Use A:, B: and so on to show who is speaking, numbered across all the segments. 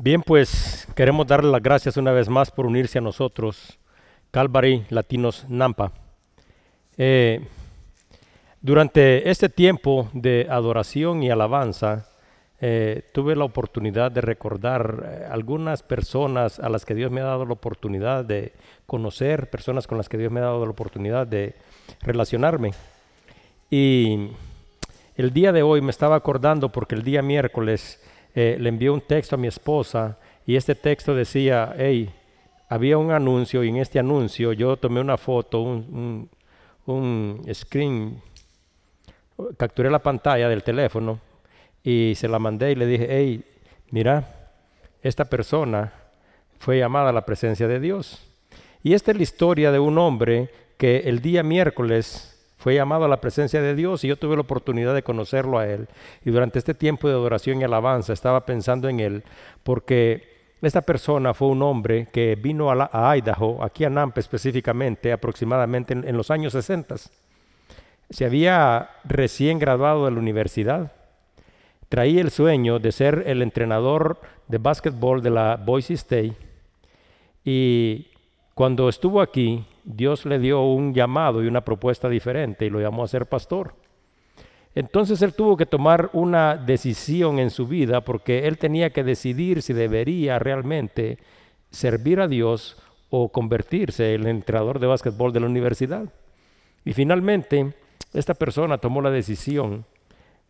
A: Bien, pues queremos darle las gracias una vez más por unirse a nosotros, Calvary Latinos Nampa. Eh, durante este tiempo de adoración y alabanza, eh, tuve la oportunidad de recordar eh, algunas personas a las que Dios me ha dado la oportunidad de conocer, personas con las que Dios me ha dado la oportunidad de relacionarme. Y el día de hoy me estaba acordando porque el día miércoles eh, le envié un texto a mi esposa y este texto decía, hey, había un anuncio y en este anuncio yo tomé una foto, un, un screen, capturé la pantalla del teléfono y se la mandé y le dije, hey, mira, esta persona fue llamada a la presencia de Dios. Y esta es la historia de un hombre que el día miércoles fue llamado a la presencia de Dios y yo tuve la oportunidad de conocerlo a él. Y durante este tiempo de adoración y alabanza estaba pensando en él porque esta persona fue un hombre que vino a, Idaho, aquí a Nampa específicamente, aproximadamente en, en los años 60. Se había recién graduado de la universidad traía el sueño de ser el entrenador de básquetbol de la Boise State y cuando estuvo aquí, Dios le dio un llamado y una propuesta diferente y lo llamó a ser pastor. Entonces él tuvo que tomar una decisión en su vida porque él tenía que decidir si debería realmente servir a Dios o convertirse en el entrenador de básquetbol de la universidad. Y finalmente, esta persona tomó la decisión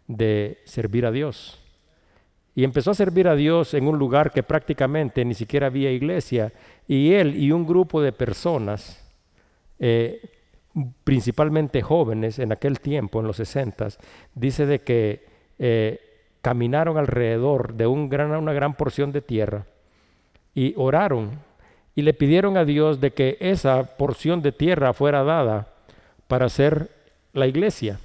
A: de servir a Dios. Y empezó a servir a Dios en un lugar que prácticamente ni siquiera había iglesia. Y él y un grupo de personas, eh, principalmente jóvenes en aquel tiempo, en los 60, dice de que eh, caminaron alrededor de un gran, una gran porción de tierra y oraron y le pidieron a Dios de que esa porción de tierra fuera dada para hacer la iglesia.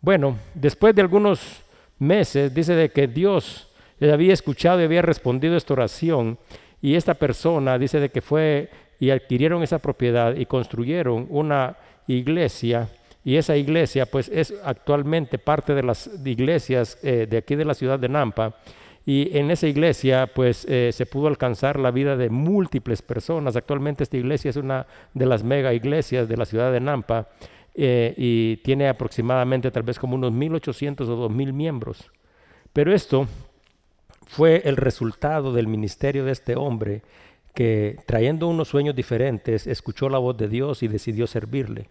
A: Bueno, después de algunos meses dice de que Dios había escuchado y había respondido esta oración y esta persona dice de que fue y adquirieron esa propiedad y construyeron una iglesia y esa iglesia pues es actualmente parte de las iglesias eh, de aquí de la ciudad de Nampa y en esa iglesia pues eh, se pudo alcanzar la vida de múltiples personas. Actualmente esta iglesia es una de las mega iglesias de la ciudad de Nampa eh, y tiene aproximadamente tal vez como unos 1.800 o 2.000 miembros. Pero esto fue el resultado del ministerio de este hombre que trayendo unos sueños diferentes escuchó la voz de Dios y decidió servirle.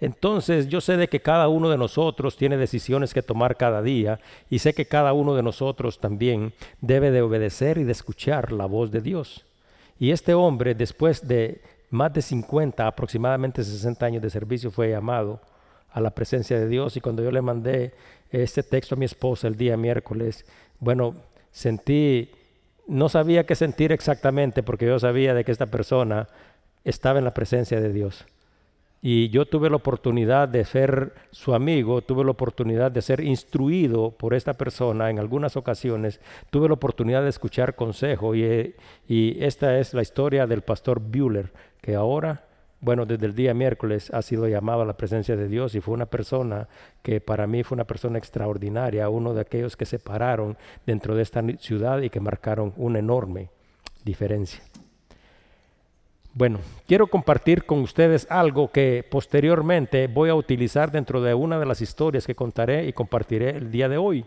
A: Entonces yo sé de que cada uno de nosotros tiene decisiones que tomar cada día y sé que cada uno de nosotros también debe de obedecer y de escuchar la voz de Dios. Y este hombre, después de más de 50, aproximadamente 60 años de servicio, fue llamado a la presencia de Dios. Y cuando yo le mandé este texto a mi esposa el día miércoles, bueno, sentí, no sabía qué sentir exactamente porque yo sabía de que esta persona estaba en la presencia de Dios. Y yo tuve la oportunidad de ser su amigo, tuve la oportunidad de ser instruido por esta persona en algunas ocasiones, tuve la oportunidad de escuchar consejo y, y esta es la historia del pastor Bueller, que ahora, bueno, desde el día miércoles ha sido llamado a la presencia de Dios y fue una persona que para mí fue una persona extraordinaria, uno de aquellos que se pararon dentro de esta ciudad y que marcaron una enorme diferencia. Bueno, quiero compartir con ustedes algo que posteriormente voy a utilizar dentro de una de las historias que contaré y compartiré el día de hoy.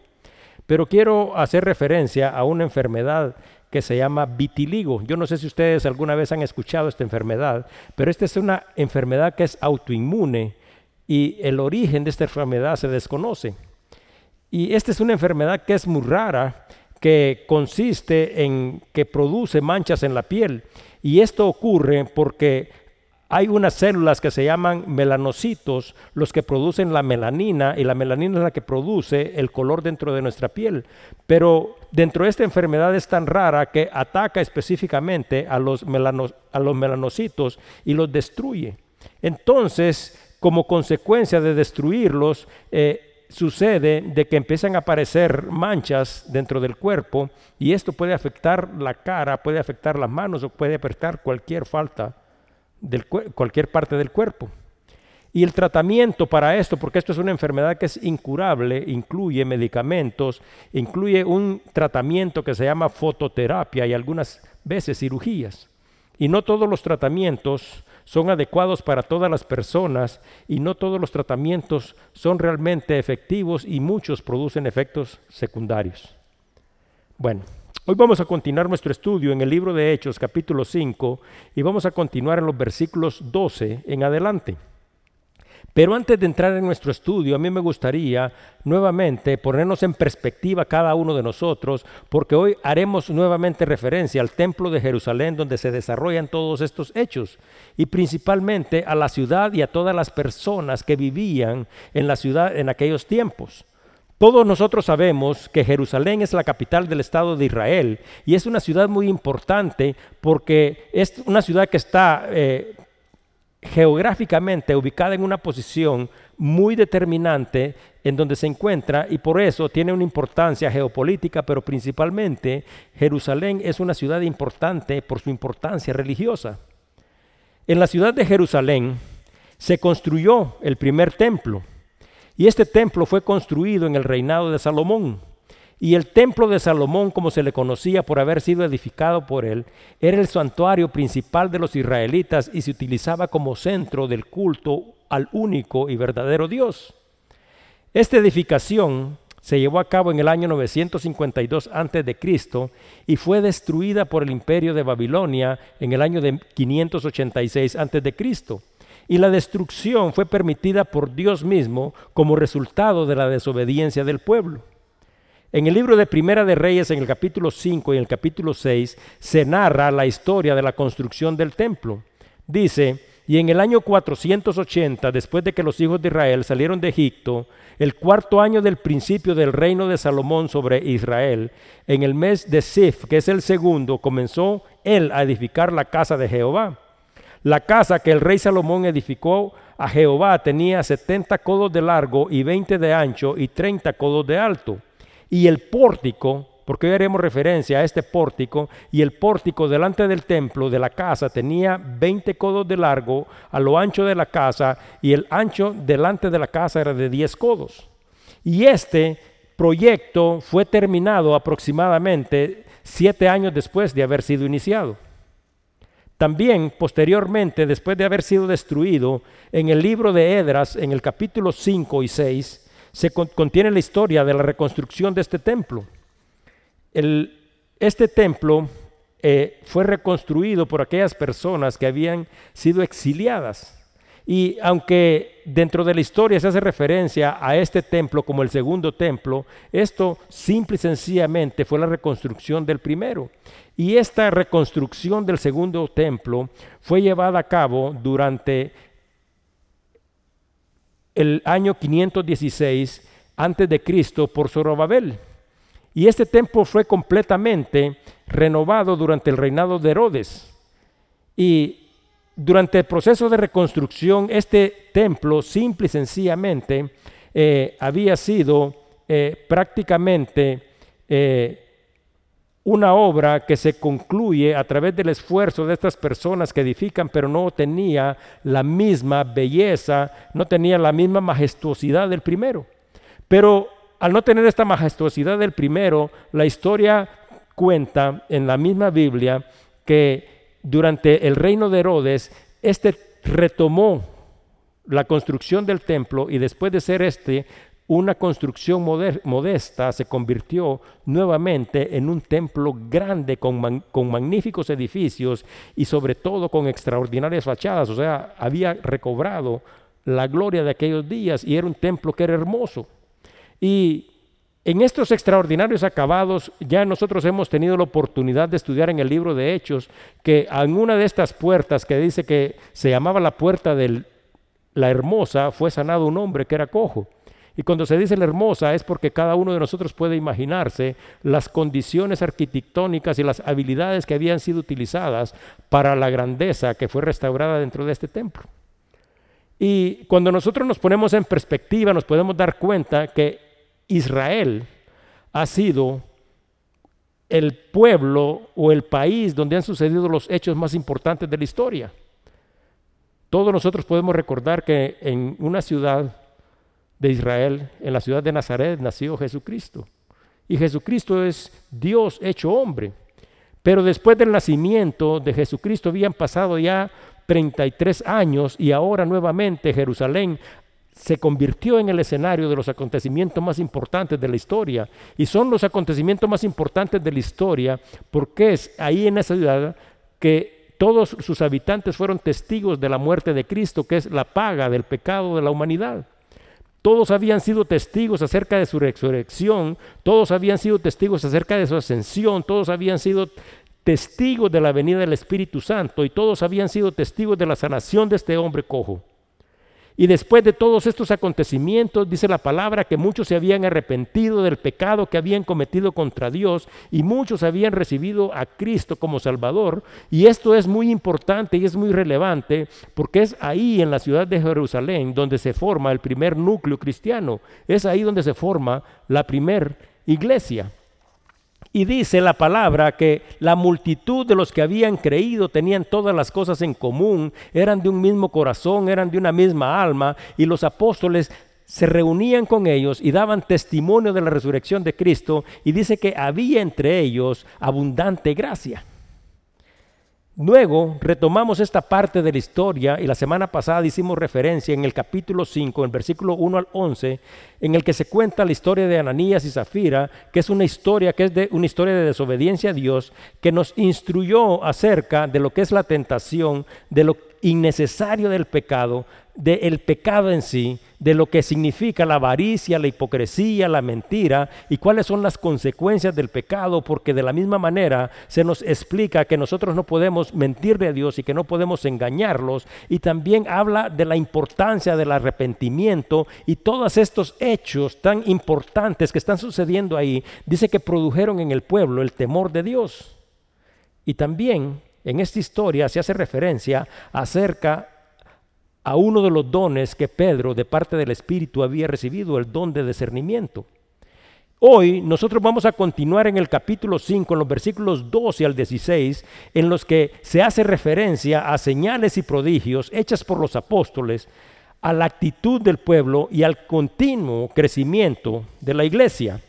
A: Pero quiero hacer referencia a una enfermedad que se llama vitiligo. Yo no sé si ustedes alguna vez han escuchado esta enfermedad, pero esta es una enfermedad que es autoinmune y el origen de esta enfermedad se desconoce. Y esta es una enfermedad que es muy rara, que consiste en que produce manchas en la piel. Y esto ocurre porque hay unas células que se llaman melanocitos, los que producen la melanina, y la melanina es la que produce el color dentro de nuestra piel. Pero dentro de esta enfermedad es tan rara que ataca específicamente a los, melanocitos y los destruye. Entonces, como consecuencia de destruirlos, eh, sucede de que empiezan a aparecer manchas dentro del cuerpo y esto puede afectar la cara, puede afectar las manos o puede afectar cualquier falta cualquier parte del cuerpo. Y el tratamiento para esto, porque esto es una enfermedad que es incurable, incluye medicamentos, incluye un tratamiento que se llama fototerapia y algunas veces cirugías. Y no todos los tratamientos son adecuados para todas las personas y no todos los tratamientos son realmente efectivos y muchos producen efectos secundarios. Bueno, hoy vamos a continuar nuestro estudio en el libro de Hechos capítulo 5 y vamos a continuar en los versículos 12 en adelante. Pero antes de entrar en nuestro estudio, a mí me gustaría nuevamente ponernos en perspectiva cada uno de nosotros, porque hoy haremos nuevamente referencia al templo de Jerusalén donde se desarrollan todos estos hechos, y principalmente a la ciudad y a todas las personas que vivían en la ciudad en aquellos tiempos. Todos nosotros sabemos que Jerusalén es la capital del Estado de Israel y es una ciudad muy importante porque es una ciudad que está eh, geográficamente ubicada en una posición muy determinante en donde se encuentra y por eso tiene una importancia geopolítica, pero principalmente Jerusalén es una ciudad importante por su importancia religiosa. En la ciudad de Jerusalén se construyó el primer templo y este templo fue construido en el reinado de Salomón. Y el templo de Salomón, como se le conocía por haber sido edificado por él, era el santuario principal de los israelitas y se utilizaba como centro del culto al único y verdadero Dios. Esta edificación se llevó a cabo en el año 952 a.C. y fue destruida por el imperio de Babilonia en el año de 586 a.C. Y la destrucción fue permitida por Dios mismo como resultado de la desobediencia del pueblo. En el libro de Primera de Reyes, en el capítulo 5 y en el capítulo 6, se narra la historia de la construcción del templo. Dice, y en el año 480, después de que los hijos de Israel salieron de Egipto, el cuarto año del principio del reino de Salomón sobre Israel, en el mes de Sif, que es el segundo, comenzó él a edificar la casa de Jehová. La casa que el rey Salomón edificó a Jehová tenía 70 codos de largo y 20 de ancho y 30 codos de alto y el pórtico, porque hoy haremos referencia a este pórtico, y el pórtico delante del templo de la casa tenía 20 codos de largo a lo ancho de la casa, y el ancho delante de la casa era de 10 codos. Y este proyecto fue terminado aproximadamente siete años después de haber sido iniciado. También posteriormente, después de haber sido destruido, en el libro de Edras, en el capítulo 5 y 6, se contiene la historia de la reconstrucción de este templo. este templo eh, fue reconstruido por aquellas personas que habían sido exiliadas. Y aunque dentro de la historia se hace referencia a este templo como el segundo templo, esto simple y sencillamente fue la reconstrucción del primero. Y esta reconstrucción del segundo templo fue llevada a cabo durante el año 516 antes de Cristo por Zorobabel. Y este templo fue completamente renovado durante el reinado de Herodes. Y durante el proceso de reconstrucción, este templo simple y sencillamente eh, había sido eh, prácticamente eh, una obra que se concluye a través del esfuerzo de estas personas que edifican, pero no tenía la misma belleza, no tenía la misma majestuosidad del primero. Pero al no tener esta majestuosidad del primero, la historia cuenta en la misma Biblia que durante el reino de Herodes, este retomó la construcción del templo y después de ser este una construcción modesta se convirtió nuevamente en un templo grande con, magníficos edificios y sobre todo con extraordinarias fachadas. O sea, había recobrado la gloria de aquellos días y era un templo que era hermoso. Y en estos extraordinarios acabados ya nosotros hemos tenido la oportunidad de estudiar en el libro de Hechos que en una de estas puertas que dice que se llamaba la puerta de la hermosa fue sanado un hombre que era cojo. Y cuando se dice la hermosa es porque cada uno de nosotros puede imaginarse las condiciones arquitectónicas y las habilidades que habían sido utilizadas para la grandeza que fue restaurada dentro de este templo. Y cuando nosotros nos ponemos en perspectiva nos podemos dar cuenta que Israel ha sido el pueblo o el país donde han sucedido los hechos más importantes de la historia. Todos nosotros podemos recordar que en una ciudad de Israel, en la ciudad de Nazaret, nació Jesucristo. Y Jesucristo es Dios hecho hombre. Pero después del nacimiento de Jesucristo habían pasado ya 33 años y ahora nuevamente Jerusalén se convirtió en el escenario de los acontecimientos más importantes de la historia. Y son los acontecimientos más importantes de la historia porque es ahí en esa ciudad que todos sus habitantes fueron testigos de la muerte de Cristo, que es la paga del pecado de la humanidad. Todos habían sido testigos acerca de su resurrección, todos habían sido testigos acerca de su ascensión, todos habían sido testigos de la venida del Espíritu Santo y todos habían sido testigos de la sanación de este hombre cojo. Y después de todos estos acontecimientos, dice la palabra que muchos se habían arrepentido del pecado que habían cometido contra Dios y muchos habían recibido a Cristo como Salvador. Y esto es muy importante y es muy relevante porque es ahí en la ciudad de Jerusalén donde se forma el primer núcleo cristiano. Es ahí donde se forma la primer iglesia. Y dice la palabra que la multitud de los que habían creído tenían todas las cosas en común, eran de un mismo corazón, eran de una misma alma, y los apóstoles se reunían con ellos y daban testimonio de la resurrección de Cristo, y dice que había entre ellos abundante gracia. Luego retomamos esta parte de la historia y la semana pasada hicimos referencia en el capítulo 5, en el versículo 1 al 11, en el que se cuenta la historia de Ananías y Zafira, que es una historia que es de una historia de desobediencia a Dios, que nos instruyó acerca de lo que es la tentación, de lo innecesario del pecado, del pecado en sí, de lo que significa la avaricia, la hipocresía, la mentira y cuáles son las consecuencias del pecado, porque de la misma manera se nos explica que nosotros no podemos mentirle a Dios y que no podemos engañarlos y también habla de la importancia del arrepentimiento y todos estos hechos tan importantes que están sucediendo ahí, dice que produjeron en el pueblo el temor de Dios. Y también en esta historia se hace referencia acerca a uno de los dones que Pedro de parte del Espíritu había recibido, el don de discernimiento. Hoy nosotros vamos a continuar en el capítulo 5, en los versículos 12 al 16, en los que se hace referencia a señales y prodigios hechas por los apóstoles, a la actitud del pueblo y al continuo crecimiento de la iglesia.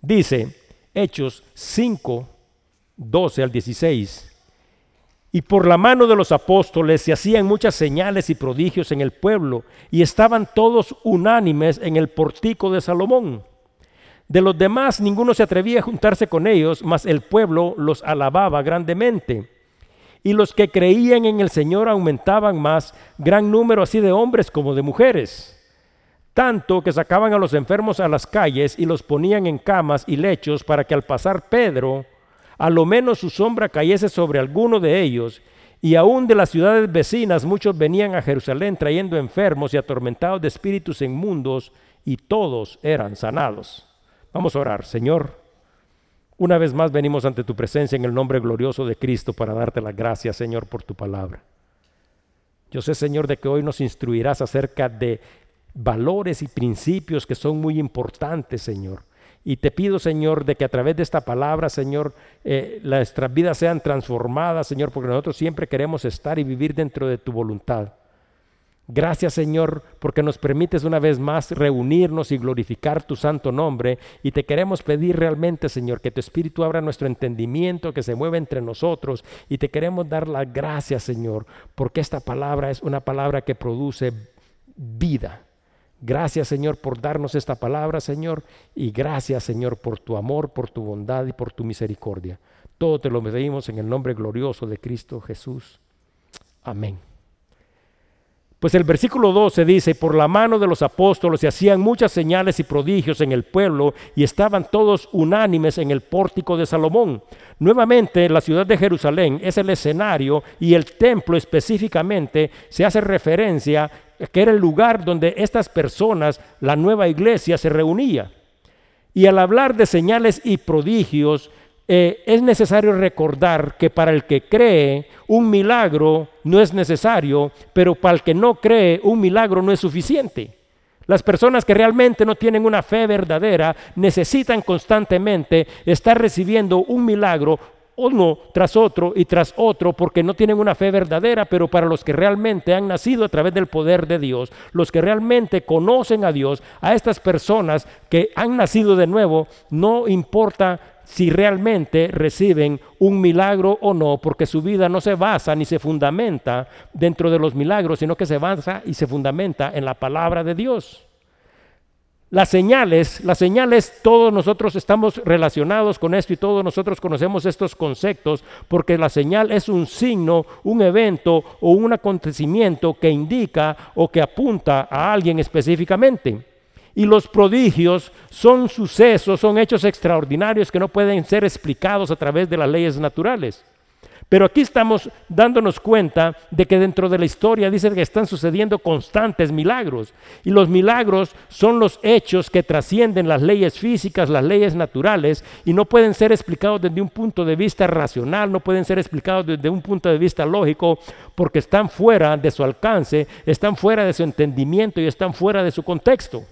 A: Dice Hechos 5, 12 al 16. Y por la mano de los apóstoles se hacían muchas señales y prodigios en el pueblo, y estaban todos unánimes en el portico de Salomón. De los demás ninguno se atrevía a juntarse con ellos, mas el pueblo los alababa grandemente. Y los que creían en el Señor aumentaban más, gran número así de hombres como de mujeres. Tanto que sacaban a los enfermos a las calles y los ponían en camas y lechos para que al pasar Pedro a lo menos su sombra cayese sobre alguno de ellos, y aún de las ciudades vecinas muchos venían a Jerusalén trayendo enfermos y atormentados de espíritus inmundos, y todos eran sanados. Vamos a orar, Señor. Una vez más venimos ante tu presencia en el nombre glorioso de Cristo para darte las gracias, Señor, por tu palabra. Yo sé, Señor, de que hoy nos instruirás acerca de valores y principios que son muy importantes, Señor y te pido, Señor, de que a través de esta palabra, Señor, eh, nuestras vidas sean transformadas, Señor, porque nosotros siempre queremos estar y vivir dentro de tu voluntad. Gracias, Señor, porque nos permites una vez más reunirnos y glorificar tu santo nombre. Y te queremos pedir realmente, Señor, que tu Espíritu abra nuestro entendimiento, que se mueva entre nosotros. Y te queremos dar las gracias, Señor, porque esta palabra es una palabra que produce vida Gracias Señor por darnos esta palabra, Señor, y gracias Señor por tu amor, por tu bondad y por tu misericordia. Todo te lo pedimos en el nombre glorioso de Cristo Jesús. Amén. Pues el versículo 12 dice, por la mano de los apóstoles se hacían muchas señales y prodigios en el pueblo y estaban todos unánimes en el pórtico de Salomón. Nuevamente la ciudad de Jerusalén es el escenario y el templo específicamente se hace referencia que era el lugar donde estas personas, la nueva iglesia, se reunía. Y al hablar de señales y prodigios, eh, es necesario recordar que para el que cree un milagro no es necesario, pero para el que no cree un milagro no es suficiente. Las personas que realmente no tienen una fe verdadera necesitan constantemente estar recibiendo un milagro uno tras otro y tras otro porque no tienen una fe verdadera, pero para los que realmente han nacido a través del poder de Dios, los que realmente conocen a Dios, a estas personas que han nacido de nuevo, no importa si realmente reciben un milagro o no, porque su vida no se basa ni se fundamenta dentro de los milagros, sino que se basa y se fundamenta en la palabra de Dios. Las señales, las señales, todos nosotros estamos relacionados con esto y todos nosotros conocemos estos conceptos porque la señal es un signo, un evento o un acontecimiento que indica o que apunta a alguien específicamente. Y los prodigios son sucesos, son hechos extraordinarios que no pueden ser explicados a través de las leyes naturales. Pero aquí estamos dándonos cuenta de que dentro de la historia dice que están sucediendo constantes milagros. Y los milagros son los hechos que trascienden las leyes físicas, las leyes naturales, y no pueden ser explicados desde un punto de vista racional, no pueden ser explicados desde un punto de vista lógico, porque están fuera de su alcance, están fuera de su entendimiento y están fuera de su contexto.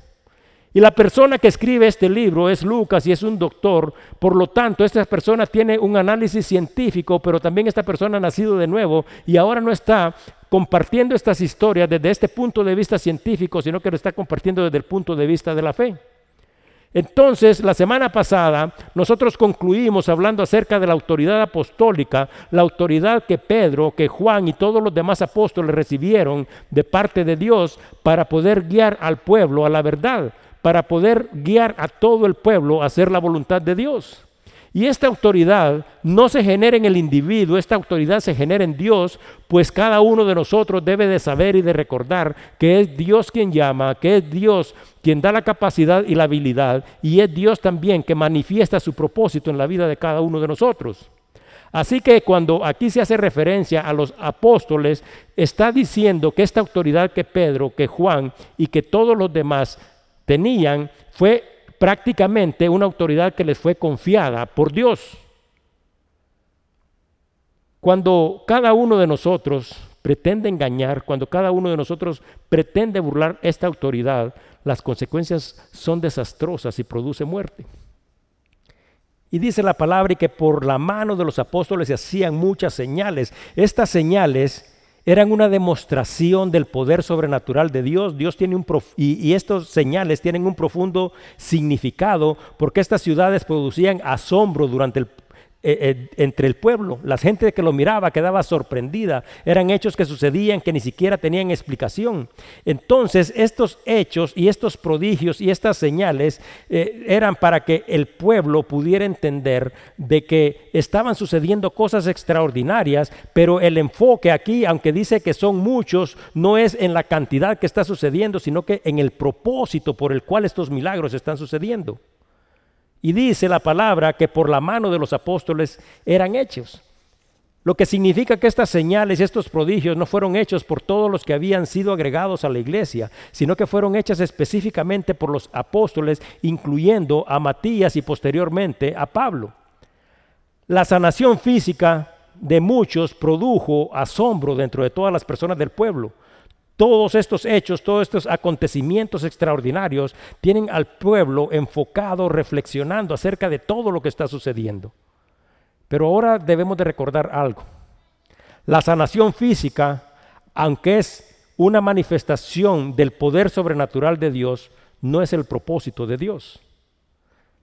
A: Y la persona que escribe este libro es Lucas y es un doctor, por lo tanto esta persona tiene un análisis científico, pero también esta persona ha nacido de nuevo y ahora no está compartiendo estas historias desde este punto de vista científico, sino que lo está compartiendo desde el punto de vista de la fe. Entonces, la semana pasada nosotros concluimos hablando acerca de la autoridad apostólica, la autoridad que Pedro, que Juan y todos los demás apóstoles recibieron de parte de Dios para poder guiar al pueblo a la verdad para poder guiar a todo el pueblo a hacer la voluntad de Dios. Y esta autoridad no se genera en el individuo, esta autoridad se genera en Dios, pues cada uno de nosotros debe de saber y de recordar que es Dios quien llama, que es Dios quien da la capacidad y la habilidad, y es Dios también que manifiesta su propósito en la vida de cada uno de nosotros. Así que cuando aquí se hace referencia a los apóstoles, está diciendo que esta autoridad que Pedro, que Juan y que todos los demás tenían fue prácticamente una autoridad que les fue confiada por Dios. Cuando cada uno de nosotros pretende engañar, cuando cada uno de nosotros pretende burlar esta autoridad, las consecuencias son desastrosas y produce muerte. Y dice la palabra que por la mano de los apóstoles se hacían muchas señales. Estas señales eran una demostración del poder sobrenatural de Dios. Dios tiene un y, y, estos señales tienen un profundo significado porque estas ciudades producían asombro durante el, eh, eh, entre el pueblo. La gente que lo miraba quedaba sorprendida. Eran hechos que sucedían que ni siquiera tenían explicación. Entonces estos hechos y estos prodigios y estas señales eh, eran para que el pueblo pudiera entender de que estaban sucediendo cosas extraordinarias, pero el enfoque aquí, aunque dice que son muchos, no es en la cantidad que está sucediendo, sino que en el propósito por el cual estos milagros están sucediendo. Y dice la palabra que por la mano de los apóstoles eran hechos. Lo que significa que estas señales y estos prodigios no fueron hechos por todos los que habían sido agregados a la iglesia, sino que fueron hechas específicamente por los apóstoles, incluyendo a Matías y posteriormente a Pablo. La sanación física de muchos produjo asombro dentro de todas las personas del pueblo. Todos estos hechos, todos estos acontecimientos extraordinarios tienen al pueblo enfocado, reflexionando acerca de todo lo que está sucediendo. Pero ahora debemos de recordar algo. La sanación física, aunque es una manifestación del poder sobrenatural de Dios, no es el propósito de Dios.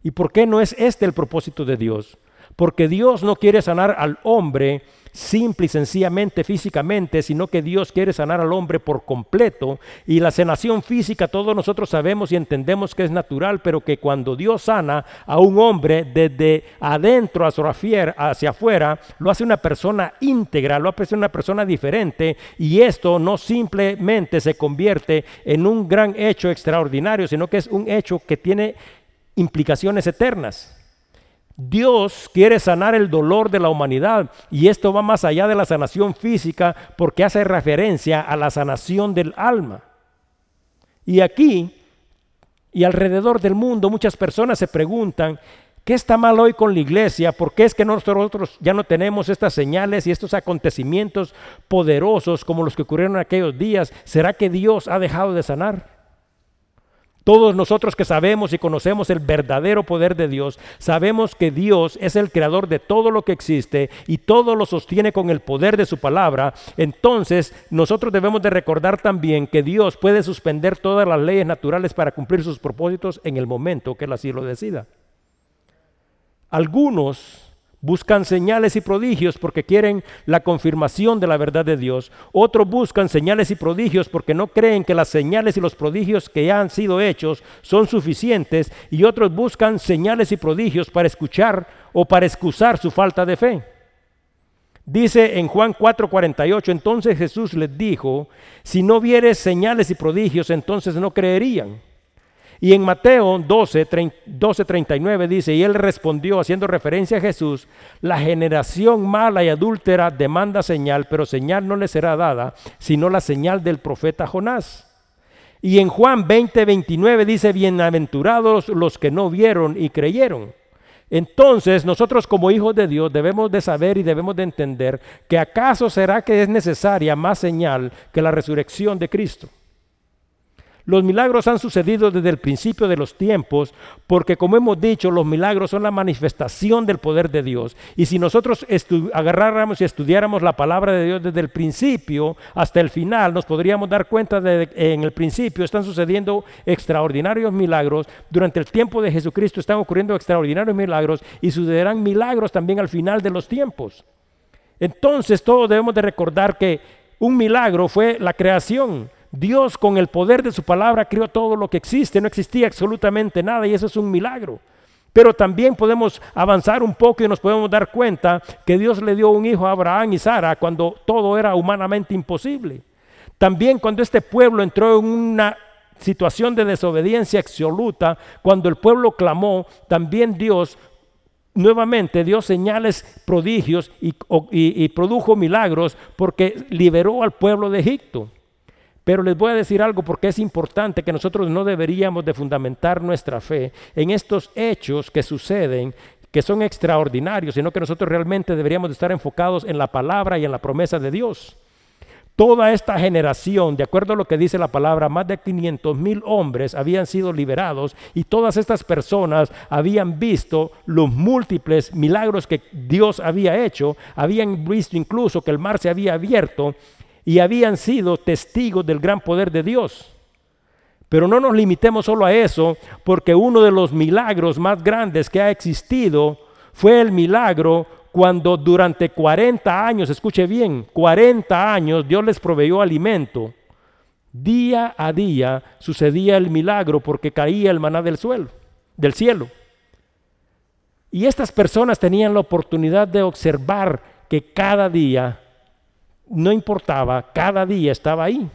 A: ¿Y por qué no es este el propósito de Dios? Porque Dios no quiere sanar al hombre simple y sencillamente físicamente, sino que Dios quiere sanar al hombre por completo. Y la sanación física todos nosotros sabemos y entendemos que es natural, pero que cuando Dios sana a un hombre desde adentro hacia afuera, lo hace una persona íntegra, lo hace una persona diferente. Y esto no simplemente se convierte en un gran hecho extraordinario, sino que es un hecho que tiene implicaciones eternas. Dios quiere sanar el dolor de la humanidad y esto va más allá de la sanación física porque hace referencia a la sanación del alma. Y aquí y alrededor del mundo muchas personas se preguntan, ¿qué está mal hoy con la iglesia? ¿Por qué es que nosotros ya no tenemos estas señales y estos acontecimientos poderosos como los que ocurrieron en aquellos días? ¿Será que Dios ha dejado de sanar? Todos nosotros que sabemos y conocemos el verdadero poder de Dios, sabemos que Dios es el creador de todo lo que existe y todo lo sostiene con el poder de su palabra. Entonces nosotros debemos de recordar también que Dios puede suspender todas las leyes naturales para cumplir sus propósitos en el momento que Él así lo decida. Algunos Buscan señales y prodigios porque quieren la confirmación de la verdad de Dios. Otros buscan señales y prodigios porque no creen que las señales y los prodigios que ya han sido hechos son suficientes. Y otros buscan señales y prodigios para escuchar o para excusar su falta de fe. Dice en Juan 4:48, entonces Jesús les dijo, si no vieres señales y prodigios, entonces no creerían. Y en Mateo 12, 39 dice, y él respondió haciendo referencia a Jesús, la generación mala y adúltera demanda señal, pero señal no le será dada, sino la señal del profeta Jonás. Y en Juan 20, 29 dice, bienaventurados los que no vieron y creyeron. Entonces nosotros como hijos de Dios debemos de saber y debemos de entender que acaso será que es necesaria más señal que la resurrección de Cristo. Los milagros han sucedido desde el principio de los tiempos, porque como hemos dicho, los milagros son la manifestación del poder de Dios. Y si nosotros agarráramos y estudiáramos la palabra de Dios desde el principio hasta el final, nos podríamos dar cuenta de que en el principio están sucediendo extraordinarios milagros, durante el tiempo de Jesucristo están ocurriendo extraordinarios milagros y sucederán milagros también al final de los tiempos. Entonces todos debemos de recordar que un milagro fue la creación Dios con el poder de su palabra creó todo lo que existe, no existía absolutamente nada y eso es un milagro. Pero también podemos avanzar un poco y nos podemos dar cuenta que Dios le dio un hijo a Abraham y Sara cuando todo era humanamente imposible. También cuando este pueblo entró en una situación de desobediencia absoluta, cuando el pueblo clamó, también Dios nuevamente dio señales, prodigios y, y produjo milagros porque liberó al pueblo de Egipto. Pero les voy a decir algo porque es importante que nosotros no deberíamos de fundamentar nuestra fe en estos hechos que suceden que son extraordinarios, sino que nosotros realmente deberíamos de estar enfocados en la palabra y en la promesa de Dios. Toda esta generación, de acuerdo a lo que dice la palabra, más de 500 mil hombres habían sido liberados y todas estas personas habían visto los múltiples milagros que Dios había hecho, habían visto incluso que el mar se había abierto y habían sido testigos del gran poder de Dios. Pero no nos limitemos solo a eso, porque uno de los milagros más grandes que ha existido fue el milagro cuando durante 40 años, escuche bien, 40 años Dios les proveyó alimento. Día a día sucedía el milagro porque caía el maná del suelo, del cielo. Y estas personas tenían la oportunidad de observar que cada día no importaba, cada día estaba ahí.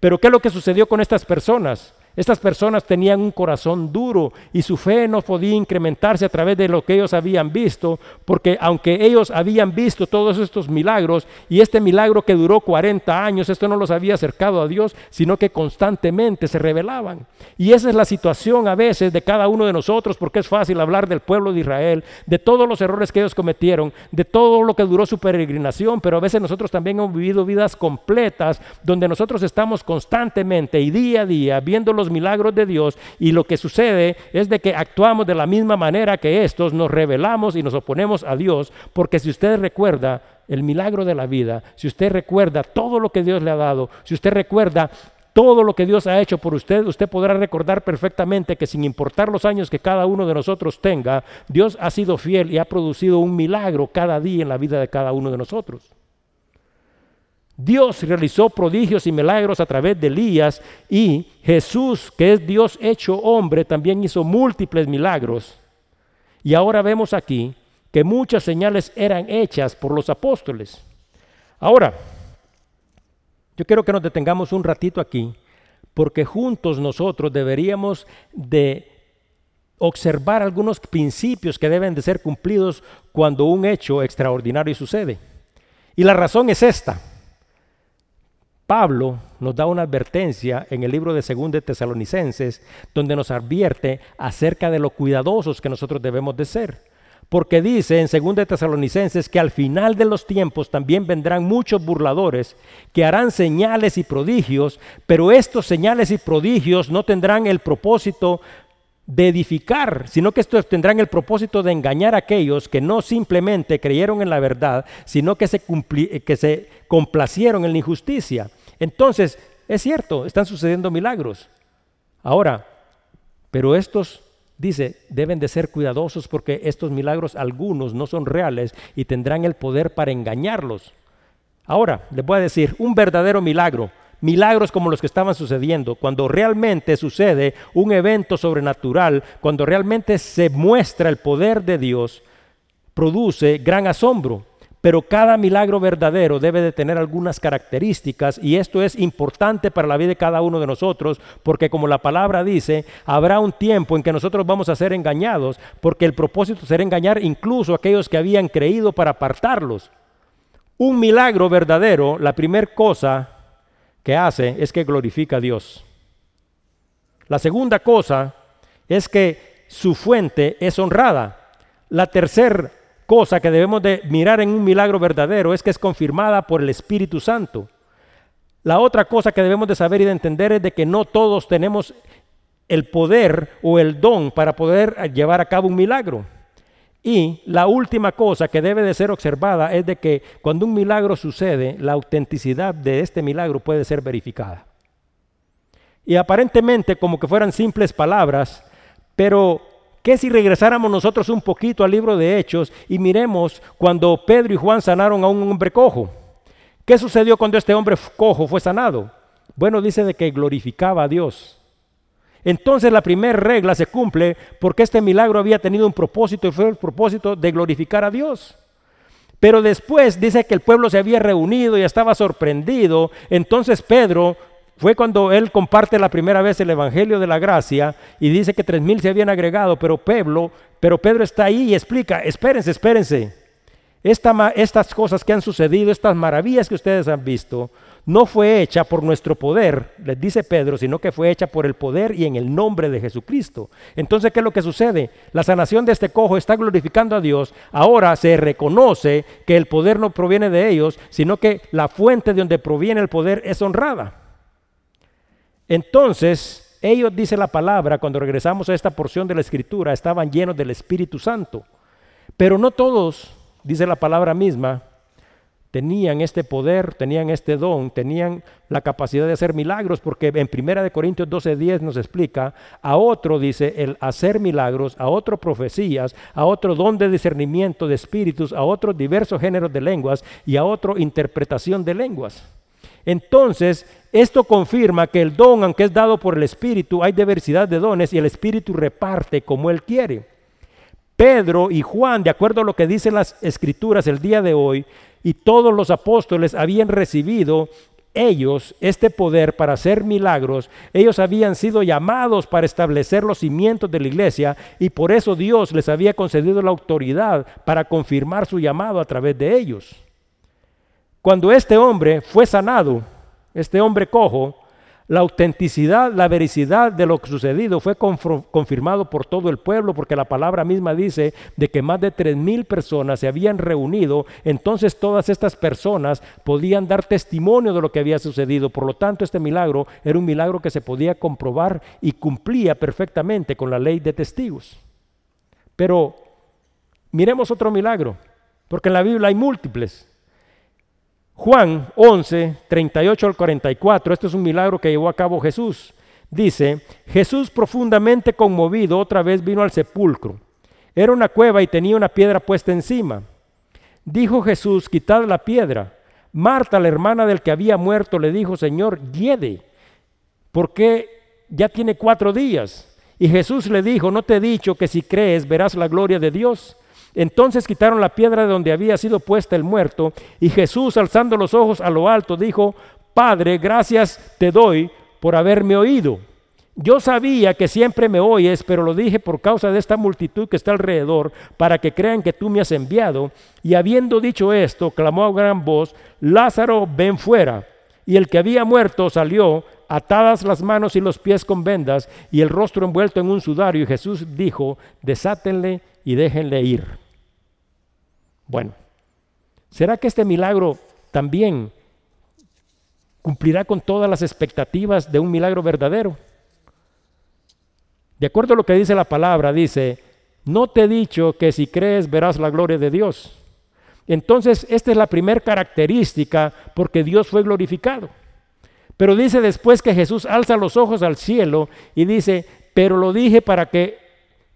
A: Pero ¿qué es lo que sucedió con estas personas? Estas personas tenían un corazón duro y su fe no podía incrementarse a través de lo que ellos habían visto, porque aunque ellos habían visto todos estos milagros y este milagro que duró 40 años, esto no los había acercado a Dios, sino que constantemente se rebelaban. Y esa es la situación a veces de cada uno de nosotros, porque es fácil hablar del pueblo de Israel, de todos los errores que ellos cometieron, de todo lo que duró su peregrinación, pero a veces nosotros también hemos vivido vidas completas donde nosotros estamos constantemente y día a día viendo los milagros de Dios y lo que sucede es de que actuamos de la misma manera que estos, nos rebelamos y nos oponemos a Dios, porque si usted recuerda el milagro de la vida, si usted recuerda todo lo que Dios le ha dado, si usted recuerda todo lo que Dios ha hecho por usted, usted podrá recordar perfectamente que sin importar los años que cada uno de nosotros tenga, Dios ha sido fiel y ha producido un milagro cada día en la vida de cada uno de nosotros. Dios realizó prodigios y milagros a través de Elías y Jesús, que es Dios hecho hombre, también hizo múltiples milagros. Y ahora vemos aquí que muchas señales eran hechas por los apóstoles. Ahora, yo quiero que nos detengamos un ratito aquí, porque juntos nosotros deberíamos de observar algunos principios que deben de ser cumplidos cuando un hecho extraordinario sucede. Y la razón es esta. Pablo nos da una advertencia en el libro de 2 de Tesalonicenses, donde nos advierte acerca de lo cuidadosos que nosotros debemos de ser. Porque dice en 2 Tesalonicenses que al final de los tiempos también vendrán muchos burladores que harán señales y prodigios, pero estos señales y prodigios no tendrán el propósito de edificar, sino que estos tendrán el propósito de engañar a aquellos que no simplemente creyeron en la verdad, sino que se, que se complacieron en la injusticia. Entonces, es cierto, están sucediendo milagros. Ahora, pero estos, dice, deben de ser cuidadosos porque estos milagros algunos no son reales y tendrán el poder para engañarlos. Ahora, les voy a decir, un verdadero milagro milagros como los que estaban sucediendo, cuando realmente sucede un evento sobrenatural, cuando realmente se muestra el poder de Dios, produce gran asombro. Pero cada milagro verdadero debe de tener algunas características y esto es importante para la vida de cada uno de nosotros porque como la palabra dice, habrá un tiempo en que nosotros vamos a ser engañados porque el propósito será engañar incluso a aquellos que habían creído para apartarlos. Un milagro verdadero, la primera cosa que hace es que glorifica a Dios. La segunda cosa es que su fuente es honrada. La tercera cosa que debemos de mirar en un milagro verdadero es que es confirmada por el Espíritu Santo. La otra cosa que debemos de saber y de entender es de que no todos tenemos el poder o el don para poder llevar a cabo un milagro. Y la última cosa que debe de ser observada es de que cuando un milagro sucede, la autenticidad de este milagro puede ser verificada. Y aparentemente como que fueran simples palabras, pero ¿qué si regresáramos nosotros un poquito al libro de Hechos y miremos cuando Pedro y Juan sanaron a un hombre cojo? ¿Qué sucedió cuando este hombre cojo fue sanado? Bueno, dice de que glorificaba a Dios. Entonces la primera regla se cumple porque este milagro había tenido un propósito y fue el propósito de glorificar a Dios. Pero después dice que el pueblo se había reunido y estaba sorprendido. Entonces Pedro fue cuando él comparte la primera vez el Evangelio de la Gracia y dice que tres mil se habían agregado, pero Pedro, pero Pedro está ahí y explica, espérense, espérense. estas cosas que han sucedido, estas maravillas que ustedes han visto, no fue hecha por nuestro poder, les dice Pedro, sino que fue hecha por el poder y en el nombre de Jesucristo. Entonces, ¿qué es lo que sucede? La sanación de este cojo está glorificando a Dios. Ahora se reconoce que el poder no proviene de ellos, sino que la fuente de donde proviene el poder es honrada. Entonces, ellos, dice la palabra, cuando regresamos a esta porción de la escritura, estaban llenos del Espíritu Santo. Pero no todos, dice la palabra misma, tenían este poder, tenían este don, tenían la capacidad de hacer milagros, porque en Primera de Corintios 12:10 nos explica, a otro dice el hacer milagros, a otro profecías, a otro don de discernimiento de espíritus, a otro diversos géneros de lenguas y a otro interpretación de lenguas. Entonces, esto confirma que el don, aunque es dado por el Espíritu, hay diversidad de dones y el Espíritu reparte como Él quiere. Pedro y Juan, de acuerdo a lo que dicen las escrituras el día de hoy, y todos los apóstoles habían recibido ellos este poder para hacer milagros, ellos habían sido llamados para establecer los cimientos de la iglesia y por eso Dios les había concedido la autoridad para confirmar su llamado a través de ellos. Cuando este hombre fue sanado, este hombre cojo, la autenticidad, la veracidad de lo sucedido fue confirmado por todo el pueblo, porque la palabra misma dice de que más de tres mil personas se habían reunido, entonces todas estas personas podían dar testimonio de lo que había sucedido. Por lo tanto, este milagro era un milagro que se podía comprobar y cumplía perfectamente con la ley de testigos. Pero miremos otro milagro, porque en la Biblia hay múltiples. Juan 11, 38 al 44, esto es un milagro que llevó a cabo Jesús. Dice, Jesús profundamente conmovido otra vez vino al sepulcro. Era una cueva y tenía una piedra puesta encima. Dijo Jesús, quitad la piedra. Marta, la hermana del que había muerto, le dijo, Señor, hiede, porque ya tiene cuatro días. Y Jesús le dijo, no te he dicho que si crees verás la gloria de Dios. Entonces quitaron la piedra de donde había sido puesta el muerto, y Jesús, alzando los ojos a lo alto, dijo, Padre, gracias te doy por haberme oído. Yo sabía que siempre me oyes, pero lo dije por causa de esta multitud que está alrededor, para que crean que tú me has enviado. Y habiendo dicho esto, clamó a gran voz, Lázaro, ven fuera. Y el que había muerto salió, atadas las manos y los pies con vendas, y el rostro envuelto en un sudario. Y Jesús dijo, desátenle y déjenle ir. Bueno, ¿será que este milagro también cumplirá con todas las expectativas de un milagro verdadero? De acuerdo a lo que dice la palabra, dice, no te he dicho que si crees verás la gloria de Dios. Entonces, esta es la primera característica porque Dios fue glorificado. Pero dice después que Jesús alza los ojos al cielo y dice, pero lo dije para que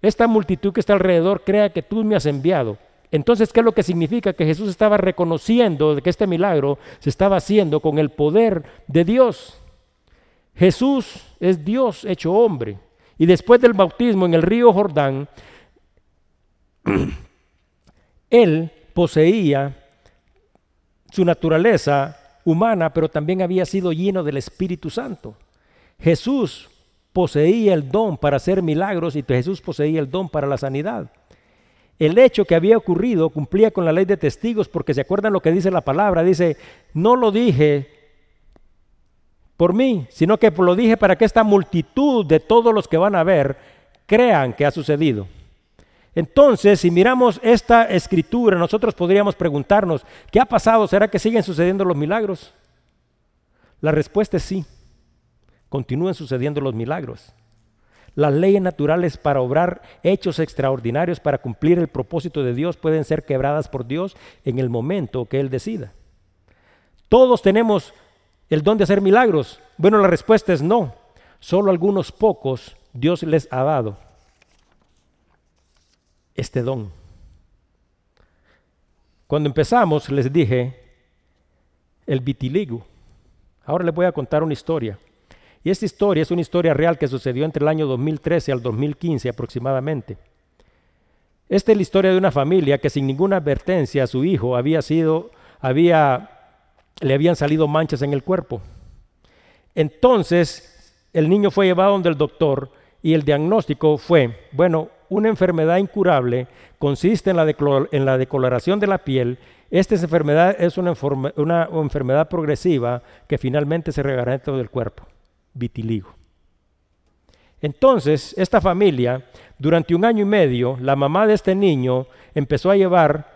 A: esta multitud que está alrededor crea que tú me has enviado. Entonces, ¿qué es lo que significa? Que Jesús estaba reconociendo que este milagro se estaba haciendo con el poder de Dios. Jesús es Dios hecho hombre. Y después del bautismo en el río Jordán, él poseía su naturaleza humana, pero también había sido lleno del Espíritu Santo. Jesús poseía el don para hacer milagros y Jesús poseía el don para la sanidad. El hecho que había ocurrido cumplía con la ley de testigos porque se acuerdan lo que dice la palabra. Dice, no lo dije por mí, sino que lo dije para que esta multitud de todos los que van a ver crean que ha sucedido. Entonces, si miramos esta escritura, nosotros podríamos preguntarnos, ¿qué ha pasado? ¿Será que siguen sucediendo los milagros? La respuesta es sí, continúan sucediendo los milagros. Las leyes naturales para obrar hechos extraordinarios para cumplir el propósito de Dios pueden ser quebradas por Dios en el momento que Él decida. Todos tenemos el don de hacer milagros. Bueno, la respuesta es no. Solo algunos pocos Dios les ha dado este don. Cuando empezamos les dije el vitiligo. Ahora les voy a contar una historia. Y esta historia es una historia real que sucedió entre el año 2013 al 2015 aproximadamente. Esta es la historia de una familia que sin ninguna advertencia a su hijo había sido, había, le habían salido manchas en el cuerpo. Entonces el niño fue llevado donde el doctor y el diagnóstico fue, bueno, una enfermedad incurable consiste en la, en decoloración de la piel. Esta enfermedad es una, enfermedad progresiva que finalmente se regará dentro del cuerpo, vitiligo. Entonces, esta familia, durante un año y medio, la mamá de este niño empezó a llevar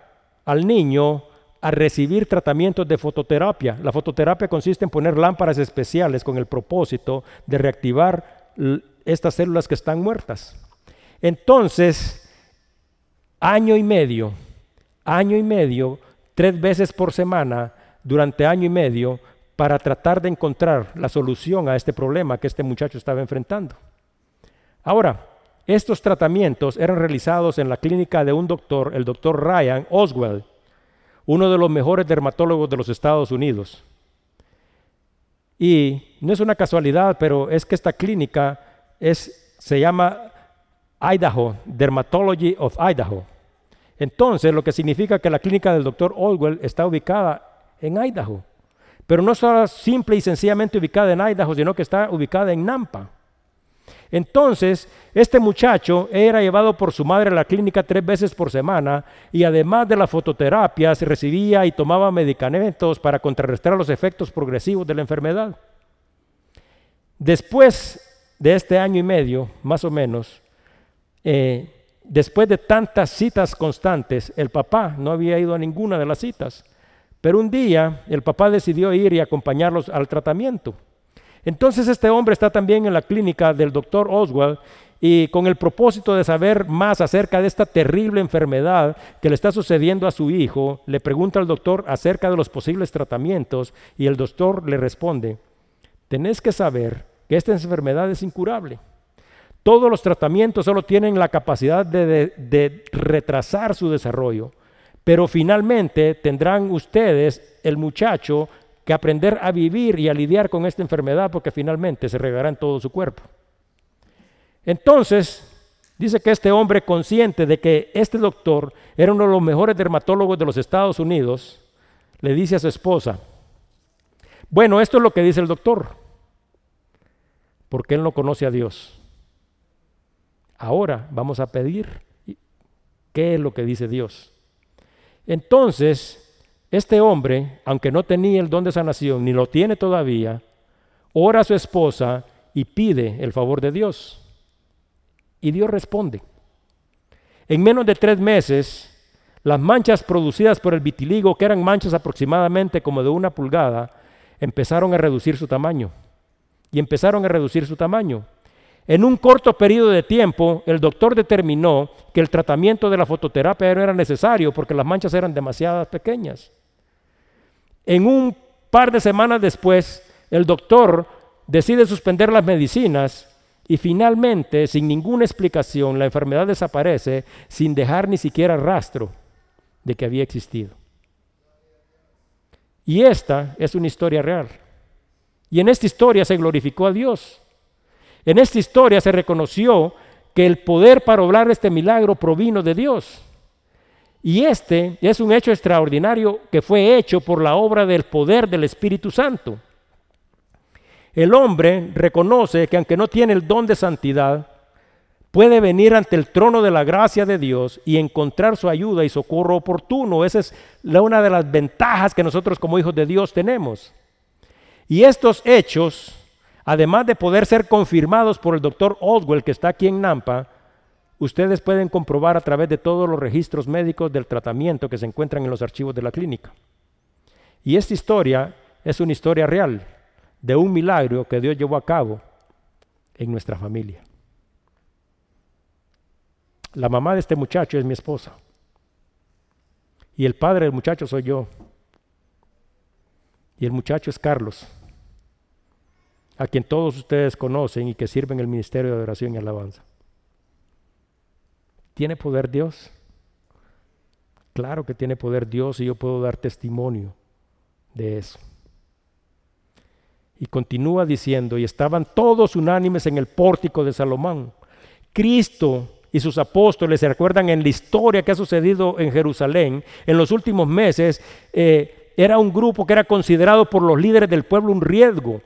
A: al niño a recibir tratamientos de fototerapia. La fototerapia consiste en poner lámparas especiales con el propósito de reactivar estas células que están muertas. Entonces, año y medio, año y medio, tres veces por semana, durante año y medio, para tratar de encontrar la solución a este problema que este muchacho estaba enfrentando. Ahora, estos tratamientos eran realizados en la clínica de un doctor, el doctor Ryan Oswell, uno de los mejores dermatólogos de los Estados Unidos. Y no es una casualidad, pero es que esta clínica es, se llama Idaho, Dermatology of Idaho. Entonces, lo que significa que la clínica del doctor Olwell está ubicada en Idaho. Pero no está simple y sencillamente ubicada en Idaho, sino que está ubicada en Nampa. Entonces, este muchacho era llevado por su madre a la clínica tres veces por semana y además de la fototerapia se recibía y tomaba medicamentos para contrarrestar los efectos progresivos de la enfermedad. Después de este año y medio, más o menos, eh, después de tantas citas constantes, el papá no había ido a ninguna de las citas, pero un día el papá decidió ir y acompañarlos al tratamiento. Entonces este hombre está también en la clínica del doctor Oswald y con el propósito de saber más acerca de esta terrible enfermedad que le está sucediendo a su hijo, le pregunta al doctor acerca de los posibles tratamientos y el doctor le responde, tenés que saber que esta enfermedad es incurable. Todos los tratamientos solo tienen la capacidad de, retrasar su desarrollo, pero finalmente tendrán ustedes, el muchacho, que aprender a vivir y a lidiar con esta enfermedad porque finalmente se regará en todo su cuerpo. Entonces, dice que este hombre consciente de que este doctor era uno de los mejores dermatólogos de los Estados Unidos, le dice a su esposa, bueno, esto es lo que dice el doctor, porque él no conoce a Dios. Ahora vamos a pedir qué es lo que dice Dios. Entonces, este hombre, aunque no tenía el don de sanación, ni lo tiene todavía, ora a su esposa y pide el favor de Dios. Y Dios responde. En menos de tres meses, las manchas producidas por el vitiligo, que eran manchas aproximadamente como de una pulgada, empezaron a reducir su tamaño. Y empezaron a reducir su tamaño. En un corto periodo de tiempo, el doctor determinó que el tratamiento de la fototerapia no era necesario porque las manchas eran demasiado pequeñas. En un par de semanas después, el doctor decide suspender las medicinas y finalmente, sin ninguna explicación, la enfermedad desaparece sin dejar ni siquiera rastro de que había existido. Y esta es una historia real. Y en esta historia se glorificó a Dios. En esta historia se reconoció que el poder para obrar este milagro provino de Dios. Y este es un hecho extraordinario que fue hecho por la obra del poder del Espíritu Santo. El hombre reconoce que aunque no tiene el don de santidad, puede venir ante el trono de la gracia de Dios y encontrar su ayuda y socorro oportuno. Esa es una de las ventajas que nosotros como hijos de Dios tenemos. Y estos hechos, además de poder ser confirmados por el doctor Oswell que está aquí en Nampa, ustedes pueden comprobar a través de todos los registros médicos del tratamiento que se encuentran en los archivos de la clínica. Y esta historia es una historia real de un milagro que Dios llevó a cabo en nuestra familia. La mamá de este muchacho es mi esposa. Y el padre del muchacho soy yo. Y el muchacho es Carlos, a quien todos ustedes conocen y que sirve en el ministerio de adoración y alabanza. ¿Tiene poder Dios? Claro que tiene poder Dios y yo puedo dar testimonio de eso. Y continúa diciendo, y estaban todos unánimes en el pórtico de Salomón. Cristo y sus apóstoles se recuerdan en la historia que ha sucedido en Jerusalén en los últimos meses. Eh, era un grupo que era considerado por los líderes del pueblo un riesgo.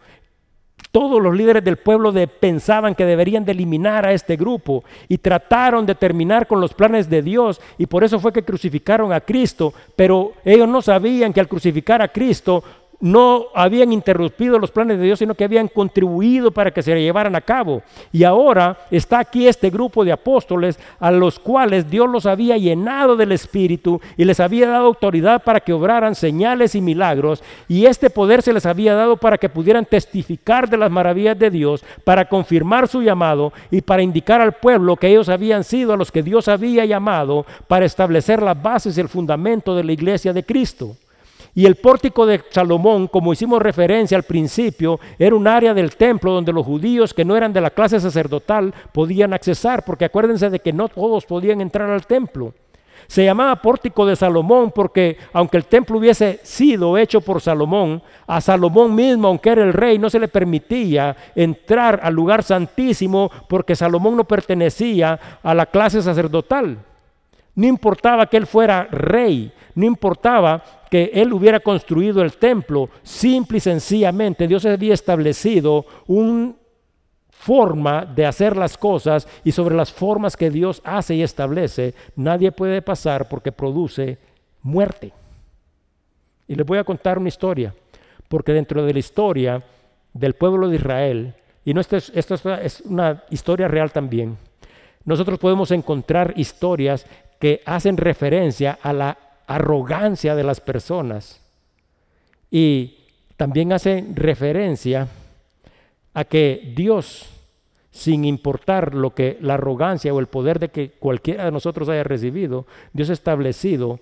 A: Todos los líderes del pueblo pensaban que deberían de eliminar a este grupo y trataron de terminar con los planes de Dios y por eso fue que crucificaron a Cristo, pero ellos no sabían que al crucificar a Cristo no habían interrumpido los planes de Dios, sino que habían contribuido para que se llevaran a cabo. Y ahora está aquí este grupo de apóstoles a los cuales Dios los había llenado del Espíritu y les había dado autoridad para que obraran señales y milagros. Y este poder se les había dado para que pudieran testificar de las maravillas de Dios, para confirmar su llamado y para indicar al pueblo que ellos habían sido a los que Dios había llamado para establecer las bases y el fundamento de la iglesia de Cristo. Y el pórtico de Salomón, como hicimos referencia al principio, era un área del templo donde los judíos que no eran de la clase sacerdotal podían accesar, porque acuérdense de que no todos podían entrar al templo. Se llamaba pórtico de Salomón porque aunque el templo hubiese sido hecho por Salomón, a Salomón mismo, aunque era el rey, no se le permitía entrar al lugar santísimo porque Salomón no pertenecía a la clase sacerdotal. No importaba que él fuera rey, no importaba que él hubiera construido el templo, simple y sencillamente Dios había establecido una forma de hacer las cosas y sobre las formas que Dios hace y establece, nadie puede pasar porque produce muerte. Y les voy a contar una historia, porque dentro de la historia del pueblo de Israel, y no esto es, es una historia real también, nosotros podemos encontrar historias que hacen referencia a la arrogancia de las personas y también hacen referencia a que Dios, sin importar lo que la arrogancia o el poder de que cualquiera de nosotros haya recibido, Dios ha establecido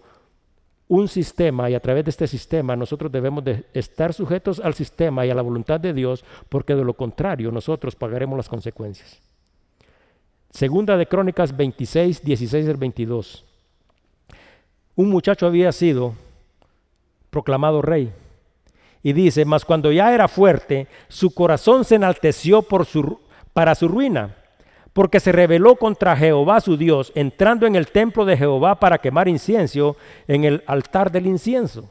A: un sistema y a través de este sistema nosotros debemos de estar sujetos al sistema y a la voluntad de Dios porque de lo contrario nosotros pagaremos las consecuencias. Segunda de Crónicas 26, 16 al 22. Un muchacho había sido proclamado rey. Y dice, mas cuando ya era fuerte, su corazón se enalteció para su ruina, porque se rebeló contra Jehová su Dios, entrando en el templo de Jehová para quemar incienso en el altar del incienso.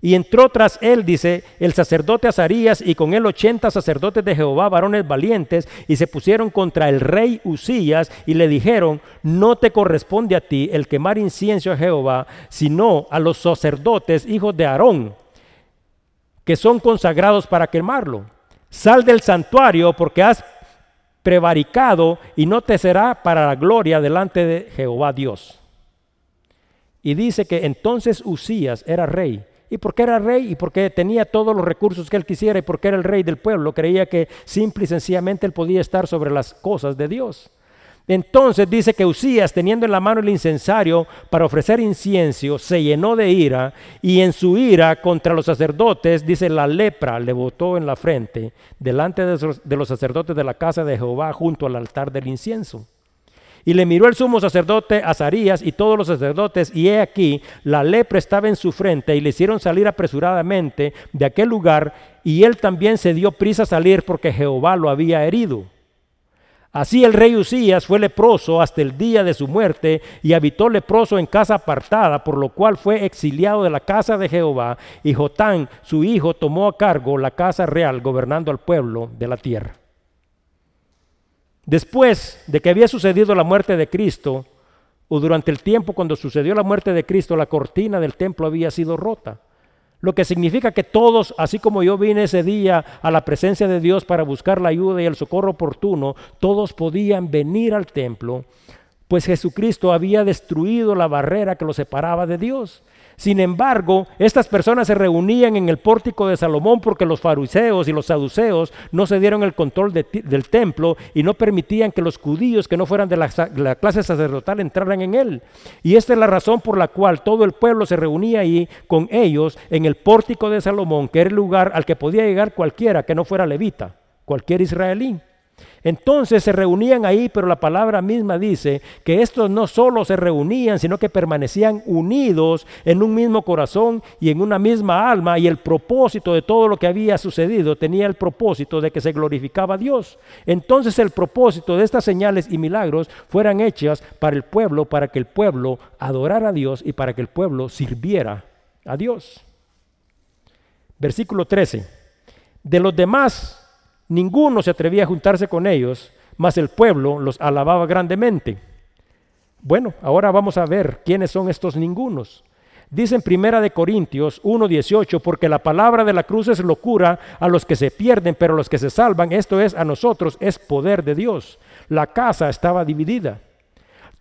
A: Y entró tras él, dice, el sacerdote Azarías y con él ochenta sacerdotes de Jehová, varones valientes, y se pusieron contra el rey Usías y le dijeron, no te corresponde a ti el quemar incienso a Jehová, sino a los sacerdotes, hijos de Aarón, que son consagrados para quemarlo. Sal del santuario porque has prevaricado y no te será para la gloria delante de Jehová Dios. Y dice que entonces Usías era rey. ¿Y por qué era rey? Y porque tenía todos los recursos que él quisiera y porque era el rey del pueblo. Creía que simple y sencillamente él podía estar sobre las cosas de Dios. Entonces dice que Usías, teniendo en la mano el incensario para ofrecer incienso, se llenó de ira y en su ira contra los sacerdotes, dice, la lepra le botó en la frente delante de los sacerdotes de la casa de Jehová junto al altar del incienso. Y le miró el sumo sacerdote Azarías y todos los sacerdotes, y he aquí, la lepra estaba en su frente, y le hicieron salir apresuradamente de aquel lugar, y él también se dio prisa a salir porque Jehová lo había herido. Así el rey Usías fue leproso hasta el día de su muerte y habitó leproso en casa apartada, por lo cual fue exiliado de la casa de Jehová y Jotán, su hijo, tomó a cargo la casa real gobernando al pueblo de la tierra. Después de que había sucedido la muerte de Cristo, o durante el tiempo cuando sucedió la muerte de Cristo, la cortina del templo había sido rota. Lo que significa que todos, así como yo vine ese día a la presencia de Dios para buscar la ayuda y el socorro oportuno, todos podían venir al templo, pues Jesucristo había destruido la barrera que los separaba de Dios. Sin embargo, estas personas se reunían en el pórtico de Salomón porque los fariseos y los saduceos no se dieron el control del templo y no permitían que los judíos que no fueran de la, la, clase sacerdotal entraran en él. Y esta es la razón por la cual todo el pueblo se reunía ahí con ellos en el pórtico de Salomón, que era el lugar al que podía llegar cualquiera que no fuera levita, cualquier israelí. Entonces se reunían ahí, pero la palabra misma dice que estos no solo se reunían, sino que permanecían unidos en un mismo corazón y en una misma alma. Y el propósito de todo lo que había sucedido tenía el propósito de que se glorificaba a Dios. Entonces el propósito de estas señales y milagros fueran hechas para el pueblo, para que el pueblo adorara a Dios y para que el pueblo sirviera a Dios. Versículo 13. De los demás Ninguno se atrevía a juntarse con ellos, mas el pueblo los alababa grandemente. Bueno, ahora vamos a ver quiénes son estos ningunos. Dice Primera de Corintios 1:18, porque la palabra de la cruz es locura a los que se pierden, pero a los que se salvan, esto es a nosotros, es poder de Dios. La casa estaba dividida.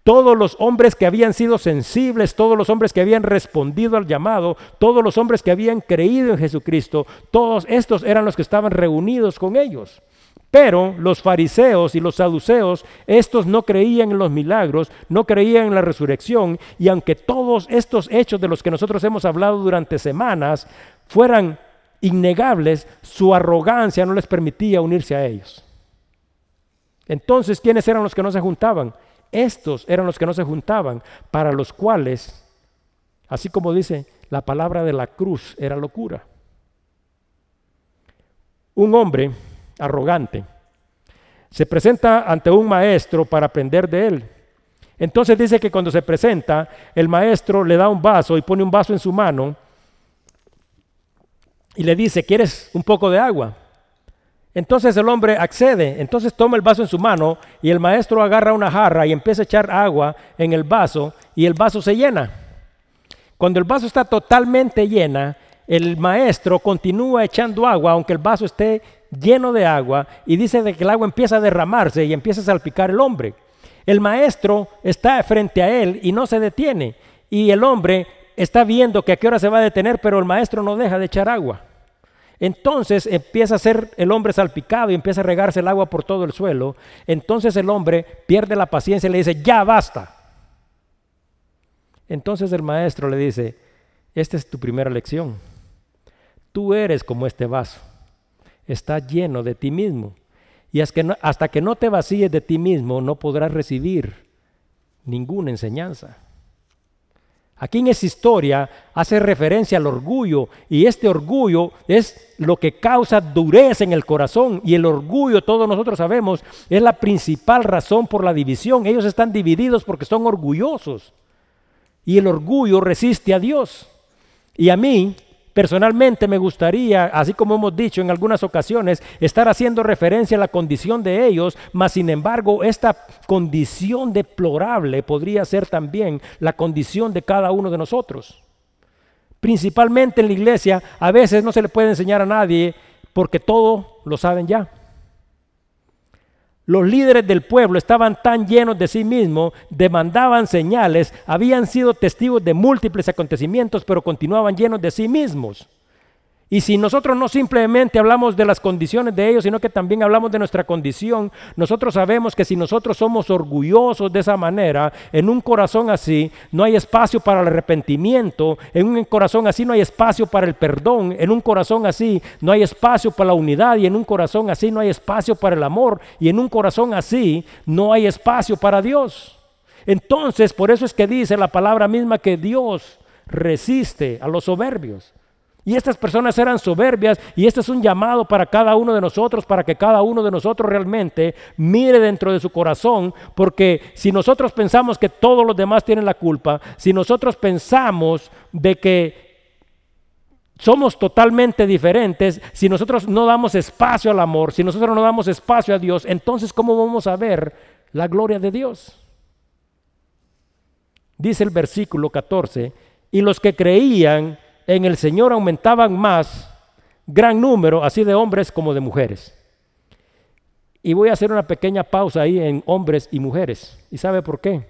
A: Todos los hombres que habían sido sensibles, todos los hombres que habían respondido al llamado, todos los hombres que habían creído en Jesucristo, todos estos eran los que estaban reunidos con ellos. Pero los fariseos y los saduceos, estos no creían en los milagros, no creían en la resurrección, y aunque todos estos hechos de los que nosotros hemos hablado durante semanas fueran innegables, su arrogancia no les permitía unirse a ellos. Entonces, ¿quiénes eran los que no se juntaban? Estos eran los que no se juntaban, para los cuales, así como dice, la palabra de la cruz era locura. Un hombre arrogante se presenta ante un maestro para aprender de él. Entonces dice que cuando se presenta, el maestro le da un vaso y pone un vaso en su mano y le dice, ¿quieres un poco de agua? Entonces el hombre accede, entonces toma el vaso en su mano y el maestro agarra una jarra y empieza a echar agua en el vaso y el vaso se llena. Cuando el vaso está totalmente llena, el maestro continúa echando agua aunque el vaso esté lleno de agua y dice de que el agua empieza a derramarse y empieza a salpicar el hombre. El maestro está frente a él y no se detiene y el hombre está viendo que a qué hora se va a detener, pero el maestro no deja de echar agua. Entonces empieza a ser el hombre salpicado y empieza a regarse el agua por todo el suelo. Entonces el hombre pierde la paciencia y le dice, ya basta. Entonces el maestro le dice, esta es tu primera lección. Tú eres como este vaso. Está lleno de ti mismo. Y hasta que no te vacíes de ti mismo no podrás recibir ninguna enseñanza. Aquí en esa historia hace referencia al orgullo y este orgullo es lo que causa dureza en el corazón y el orgullo, todos nosotros sabemos, es la principal razón por la división. Ellos están divididos porque son orgullosos y el orgullo resiste a Dios. Y a mí, Personalmente me gustaría, así como hemos dicho en algunas ocasiones, estar haciendo referencia a la condición de ellos, mas sin embargo esta condición deplorable podría ser también la condición de cada uno de nosotros. Principalmente en la iglesia a veces no se le puede enseñar a nadie porque todo lo saben ya. Los líderes del pueblo estaban tan llenos de sí mismos, demandaban señales, habían sido testigos de múltiples acontecimientos, pero continuaban llenos de sí mismos. Y si nosotros no simplemente hablamos de las condiciones de ellos, sino que también hablamos de nuestra condición, nosotros sabemos que si nosotros somos orgullosos de esa manera, en un corazón así no hay espacio para el arrepentimiento, en un corazón así no hay espacio para el perdón, en un corazón así no hay espacio para la unidad y en un corazón así no hay espacio para el amor y en un corazón así no hay espacio para Dios. Entonces, por eso es que dice la palabra misma que Dios resiste a los soberbios. Y estas personas eran soberbias y este es un llamado para cada uno de nosotros, para que cada uno de nosotros realmente mire dentro de su corazón, porque si nosotros pensamos que todos los demás tienen la culpa, si nosotros pensamos de que somos totalmente diferentes, si nosotros no damos espacio al amor, si nosotros no damos espacio a Dios, entonces ¿cómo vamos a ver la gloria de Dios? Dice el versículo 14, y los que creían en el Señor aumentaban más, gran número, así de hombres como de mujeres. Y voy a hacer una pequeña pausa ahí en hombres y mujeres. ¿Y sabe por qué?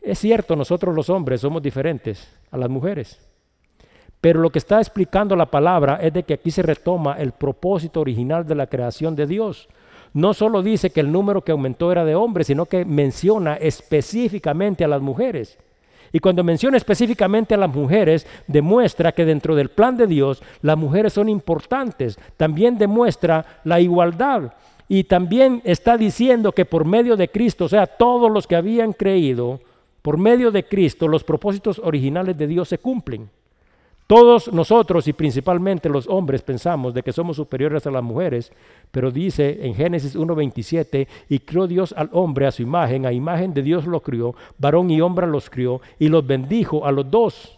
A: Es cierto, nosotros los hombres somos diferentes a las mujeres. Pero lo que está explicando la palabra es de que aquí se retoma el propósito original de la creación de Dios. No solo dice que el número que aumentó era de hombres, sino que menciona específicamente a las mujeres. Y cuando menciona específicamente a las mujeres, demuestra que dentro del plan de Dios las mujeres son importantes. También demuestra la igualdad. Y también está diciendo que por medio de Cristo, o sea, todos los que habían creído, por medio de Cristo, los propósitos originales de Dios se cumplen. Todos nosotros y principalmente los hombres pensamos de que somos superiores a las mujeres, pero dice en Génesis 1.27, y crió Dios al hombre a su imagen, a imagen de Dios lo crió, varón y hombre los crió, y los bendijo a los dos.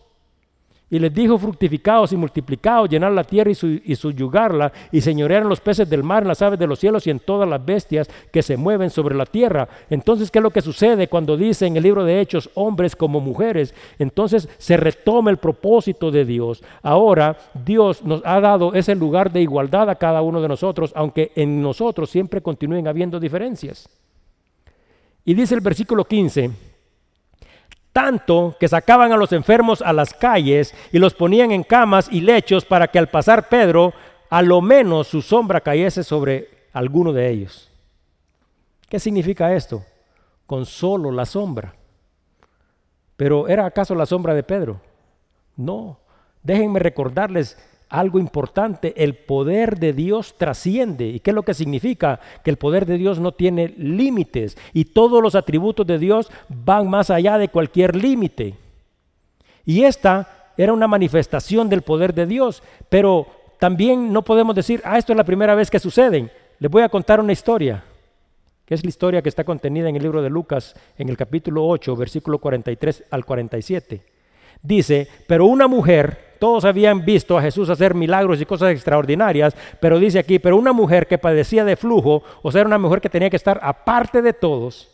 A: Y les dijo, fructificados y multiplicados, llenar la tierra y, su, y subyugarla, y señorear en los peces del mar, en las aves de los cielos y en todas las bestias que se mueven sobre la tierra. Entonces, ¿qué es lo que sucede cuando dice en el libro de Hechos, hombres como mujeres? Entonces se retoma el propósito de Dios. Ahora Dios nos ha dado ese lugar de igualdad a cada uno de nosotros, aunque en nosotros siempre continúen habiendo diferencias. Y dice el versículo 15, tanto que sacaban a los enfermos a las calles y los ponían en camas y lechos para que al pasar Pedro, a lo menos su sombra cayese sobre alguno de ellos. ¿Qué significa esto? Con solo la sombra. Pero ¿era acaso la sombra de Pedro? No. Déjenme recordarles algo importante, el poder de Dios trasciende. ¿Y qué es lo que significa? Que el poder de Dios no tiene límites y todos los atributos de Dios van más allá de cualquier límite. Y esta era una manifestación del poder de Dios, pero también no podemos decir, ah, esto es la primera vez que sucede. Les voy a contar una historia, que es la historia que está contenida en el libro de Lucas, en el capítulo 8, versículo 43 al 47. Dice, pero una mujer todos habían visto a Jesús hacer milagros y cosas extraordinarias, pero dice aquí, pero una mujer que padecía de flujo, o sea, era una mujer que tenía que estar aparte de todos,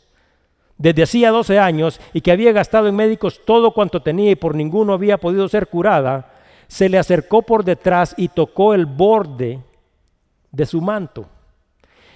A: desde hacía 12 años y que había gastado en médicos todo cuanto tenía y por ninguno había podido ser curada, se le acercó por detrás y tocó el borde de su manto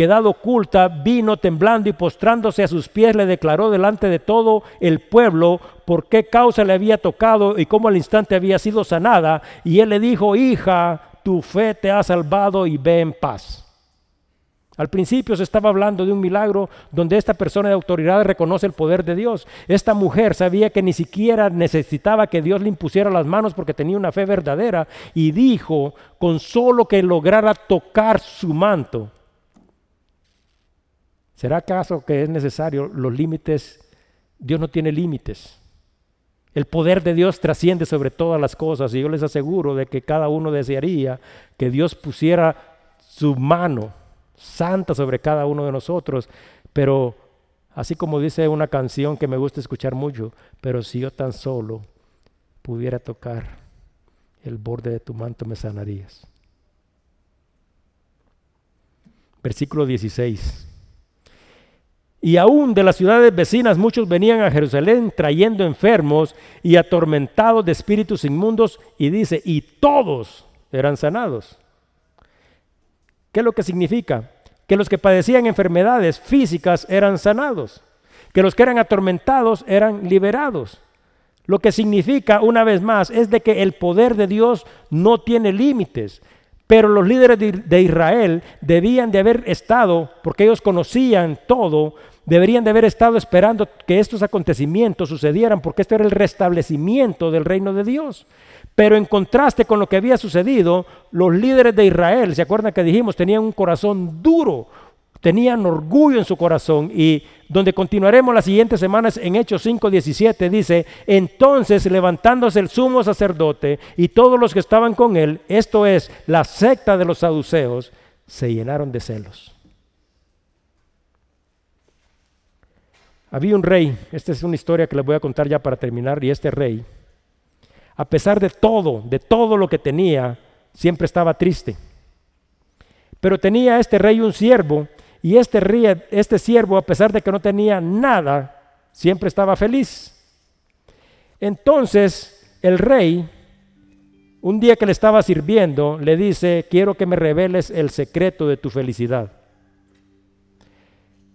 A: quedado oculta, vino temblando y postrándose a sus pies, le declaró delante de todo el pueblo por qué causa le había tocado y cómo al instante había sido sanada. Y él le dijo, hija, tu fe te ha salvado y ve en paz. Al principio se estaba hablando de un milagro donde esta persona de autoridad reconoce el poder de Dios. Esta mujer sabía que ni siquiera necesitaba que Dios le impusiera las manos porque tenía una fe verdadera y dijo, con solo que lograra tocar su manto, ¿Será acaso que es necesario los límites? Dios no tiene límites. El poder de Dios trasciende sobre todas las cosas y yo les aseguro de que cada uno desearía que Dios pusiera su mano santa sobre cada uno de nosotros, pero así como dice una canción que me gusta escuchar mucho, pero si yo tan solo pudiera tocar el borde de tu manto, me sanarías. Versículo 16. Y aún de las ciudades vecinas muchos venían a Jerusalén trayendo enfermos y atormentados de espíritus inmundos y dice, y todos eran sanados. ¿Qué es lo que significa? Que los que padecían enfermedades físicas eran sanados, que los que eran atormentados eran liberados. Lo que significa, una vez más, es de que el poder de Dios no tiene límites. Pero los líderes de Israel debían de haber estado, porque ellos conocían todo, deberían de haber estado esperando que estos acontecimientos sucedieran, porque este era el restablecimiento del reino de Dios. Pero en contraste con lo que había sucedido, los líderes de Israel, ¿se acuerdan que dijimos? Tenían un corazón duro, tenían orgullo en su corazón y donde continuaremos las siguientes semanas en Hechos 5:17 dice, entonces levantándose el sumo sacerdote y todos los que estaban con él, esto es la secta de los saduceos, se llenaron de celos. Había un rey, esta es una historia que les voy a contar ya para terminar, y este rey, a pesar de todo, de todo lo que tenía, siempre estaba triste. Pero tenía este rey un siervo y este, este siervo, a pesar de que no tenía nada, siempre estaba feliz. Entonces el rey, un día que le estaba sirviendo, le dice, quiero que me reveles el secreto de tu felicidad.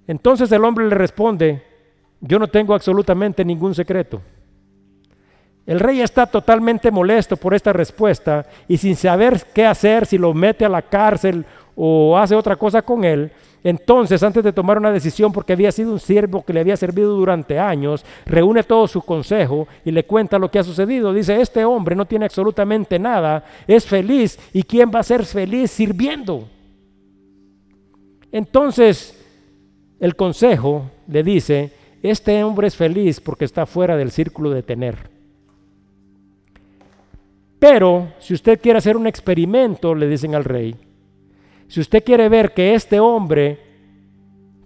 A: Entonces el hombre le responde, yo no tengo absolutamente ningún secreto. El rey está totalmente molesto por esta respuesta y sin saber qué hacer, si lo mete a la cárcel o hace otra cosa con él, entonces, antes de tomar una decisión, porque había sido un siervo que le había servido durante años, reúne todo su consejo y le cuenta lo que ha sucedido. Dice, este hombre no tiene absolutamente nada, es feliz. ¿Y quién va a ser feliz sirviendo? Entonces, el consejo le dice, este hombre es feliz porque está fuera del círculo de tener. Pero si usted quiere hacer un experimento, le dicen al rey, si usted quiere ver que este hombre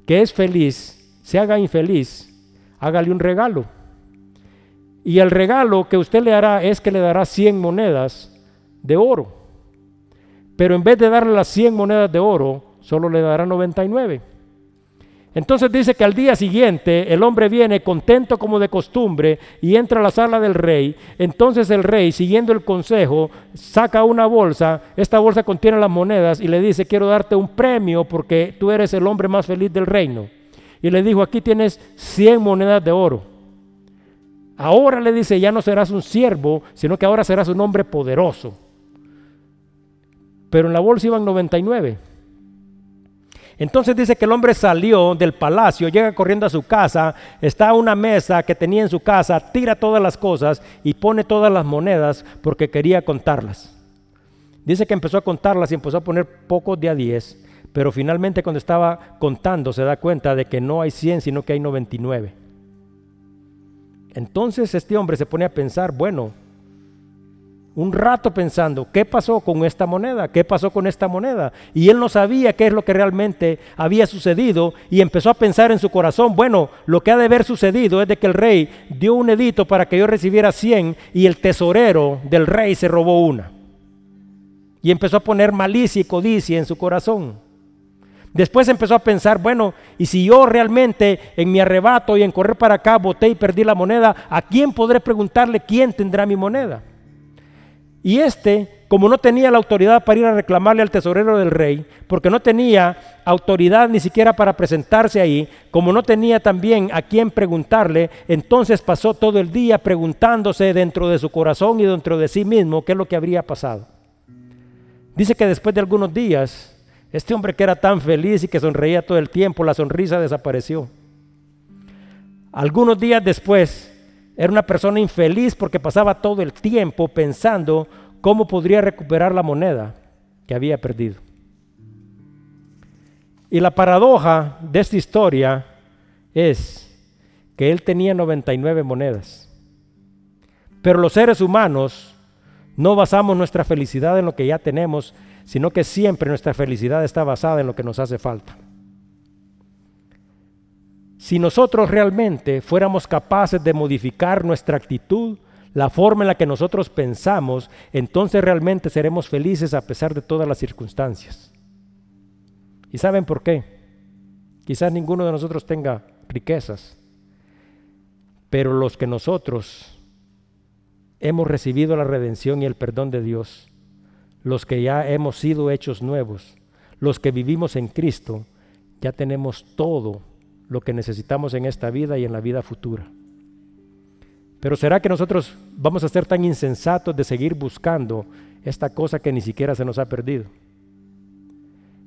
A: que es feliz se haga infeliz, hágale un regalo. Y el regalo que usted le hará es que le dará 100 monedas de oro. Pero en vez de darle las 100 monedas de oro, solo le dará 99. Entonces dice que al día siguiente el hombre viene contento como de costumbre y entra a la sala del rey. Entonces el rey, siguiendo el consejo, saca una bolsa. Esta bolsa contiene las monedas y le dice, quiero darte un premio porque tú eres el hombre más feliz del reino. Y le dijo, aquí tienes 100 monedas de oro. Ahora le dice, ya no serás un siervo, sino que ahora serás un hombre poderoso. Pero en la bolsa iban 99. Entonces dice que el hombre salió del palacio, llega corriendo a su casa, está a una mesa que tenía en su casa, tira todas las cosas y pone todas las monedas porque quería contarlas. Dice que empezó a contarlas y empezó a poner pocos de a 10, pero finalmente cuando estaba contando se da cuenta de que no hay 100, sino que hay 99. Entonces este hombre se pone a pensar, bueno, un rato pensando, ¿qué pasó con esta moneda? ¿Qué pasó con esta moneda? Y él no sabía qué es lo que realmente había sucedido y empezó a pensar en su corazón, bueno, lo que ha de haber sucedido es de que el rey dio un edito para que yo recibiera 100 y el tesorero del rey se robó una. Y empezó a poner malicia y codicia en su corazón. Después empezó a pensar, bueno, y si yo realmente en mi arrebato y en correr para acá boté y perdí la moneda, ¿a quién podré preguntarle quién tendrá mi moneda? Y este, como no tenía la autoridad para ir a reclamarle al tesorero del rey, porque no tenía autoridad ni siquiera para presentarse ahí, como no tenía también a quién preguntarle, entonces pasó todo el día preguntándose dentro de su corazón y dentro de sí mismo qué es lo que habría pasado. Dice que después de algunos días, este hombre que era tan feliz y que sonreía todo el tiempo, la sonrisa desapareció. Algunos días después, era una persona infeliz porque pasaba todo el tiempo pensando cómo podría recuperar la moneda que había perdido. Y la paradoja de esta historia es que él tenía 99 monedas. Pero los seres humanos no basamos nuestra felicidad en lo que ya tenemos, sino que siempre nuestra felicidad está basada en lo que nos hace falta. Si nosotros realmente fuéramos capaces de modificar nuestra actitud, la forma en la que nosotros pensamos, entonces realmente seremos felices a pesar de todas las circunstancias. ¿Y saben por qué? Quizás ninguno de nosotros tenga riquezas, pero los que nosotros hemos recibido la redención y el perdón de Dios, los que ya hemos sido hechos nuevos, los que vivimos en Cristo, ya tenemos todo lo que necesitamos en esta vida y en la vida futura. Pero ¿será que nosotros vamos a ser tan insensatos de seguir buscando esta cosa que ni siquiera se nos ha perdido?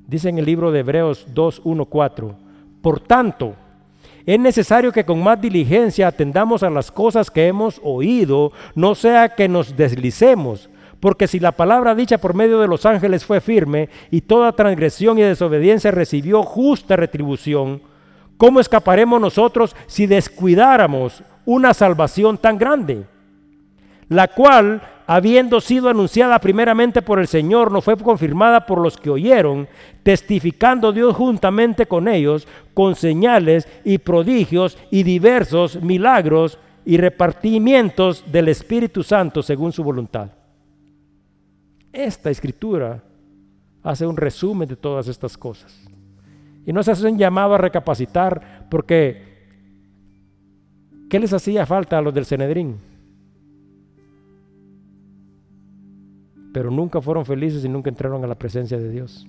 A: Dice en el libro de Hebreos 2, 1, 4, por tanto, es necesario que con más diligencia atendamos a las cosas que hemos oído, no sea que nos deslicemos, porque si la palabra dicha por medio de los ángeles fue firme y toda transgresión y desobediencia recibió justa retribución, ¿cómo escaparemos nosotros si descuidáramos una salvación tan grande? La cual, habiendo sido anunciada primeramente por el Señor, no fue confirmada por los que oyeron, testificando Dios juntamente con ellos, con señales y prodigios y diversos milagros y repartimientos del Espíritu Santo según su voluntad. Esta escritura hace un resumen de todas estas cosas. Y nos hace un llamado a recapacitar porque ¿qué les hacía falta a los del Cenedrín? Pero nunca fueron felices y nunca entraron a la presencia de Dios.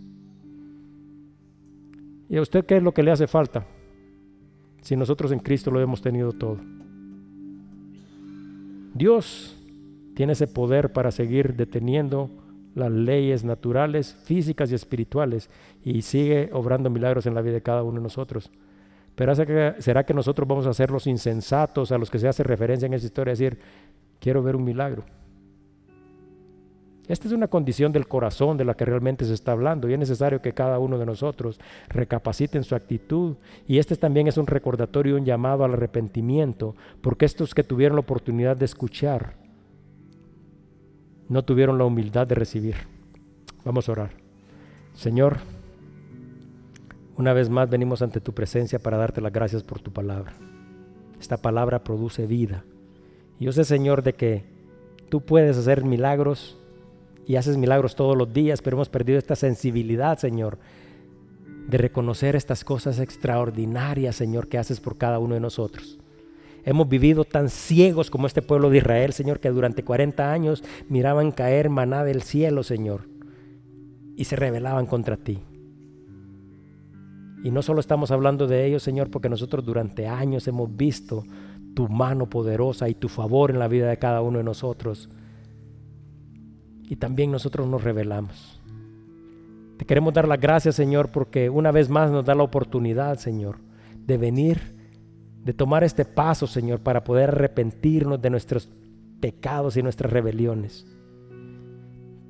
A: ¿Y a usted qué es lo que le hace falta? Si nosotros en Cristo lo hemos tenido todo. Dios tiene ese poder para seguir deteniendo las leyes naturales, físicas y espirituales y sigue obrando milagros en la vida de cada uno de nosotros. Pero ¿será que nosotros vamos a ser los insensatos a los que se hace referencia en esa historia? Decir, quiero ver un milagro. Esta es una condición del corazón de la que realmente se está hablando y es necesario que cada uno de nosotros recapacite en su actitud. Y este también es un recordatorio, un llamado al arrepentimiento, porque estos que tuvieron la oportunidad de escuchar no tuvieron la humildad de recibir. Vamos a orar. Señor, una vez más venimos ante tu presencia para darte las gracias por tu palabra. Esta palabra produce vida. Yo sé, Señor, de que tú puedes hacer milagros y haces milagros todos los días, pero hemos perdido esta sensibilidad, Señor, de reconocer estas cosas extraordinarias, Señor, que haces por cada uno de nosotros. Hemos vivido tan ciegos como este pueblo de Israel, Señor, que durante 40 años miraban caer maná del cielo, Señor, y se rebelaban contra ti. Y no solo estamos hablando de ellos, Señor, porque nosotros durante años hemos visto tu mano poderosa y tu favor en la vida de cada uno de nosotros. Y también nosotros nos rebelamos. Te queremos dar las gracias, Señor, porque una vez más nos da la oportunidad, Señor, de venir de tomar este paso, Señor, para poder arrepentirnos de nuestros pecados y nuestras rebeliones.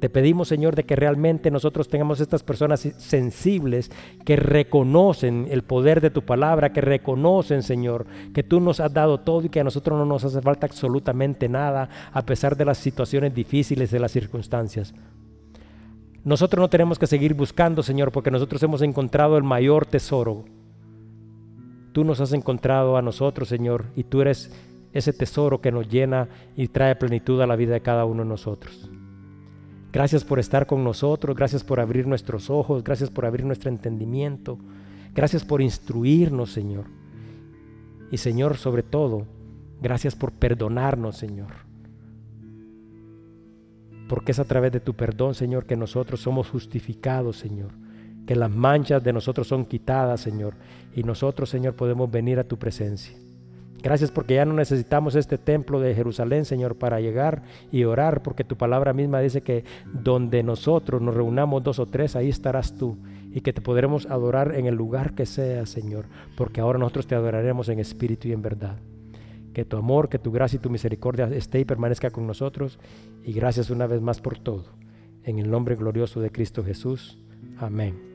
A: Te pedimos, Señor, de que realmente nosotros tengamos estas personas sensibles que reconocen el poder de tu palabra, que reconocen, Señor, que tú nos has dado todo y que a nosotros no nos hace falta absolutamente nada a pesar de las situaciones difíciles, de las circunstancias. Nosotros no tenemos que seguir buscando, Señor, porque nosotros hemos encontrado el mayor tesoro, Tú nos has encontrado a nosotros, Señor, y tú eres ese tesoro que nos llena y trae plenitud a la vida de cada uno de nosotros. Gracias por estar con nosotros, gracias por abrir nuestros ojos, gracias por abrir nuestro entendimiento, gracias por instruirnos, Señor. Y Señor, sobre todo, gracias por perdonarnos, Señor. Porque es a través de tu perdón, Señor, que nosotros somos justificados, Señor que las manchas de nosotros son quitadas, Señor, y nosotros, Señor, podemos venir a tu presencia. Gracias porque ya no necesitamos este templo de Jerusalén, Señor, para llegar y orar, porque tu palabra misma dice que donde nosotros nos reunamos dos o tres, ahí estarás tú, y que te podremos adorar en el lugar que sea, Señor, porque ahora nosotros te adoraremos en espíritu y en verdad. Que tu amor, que tu gracia y tu misericordia esté y permanezca con nosotros, y gracias una vez más por todo. En el nombre glorioso de Cristo Jesús. Amén.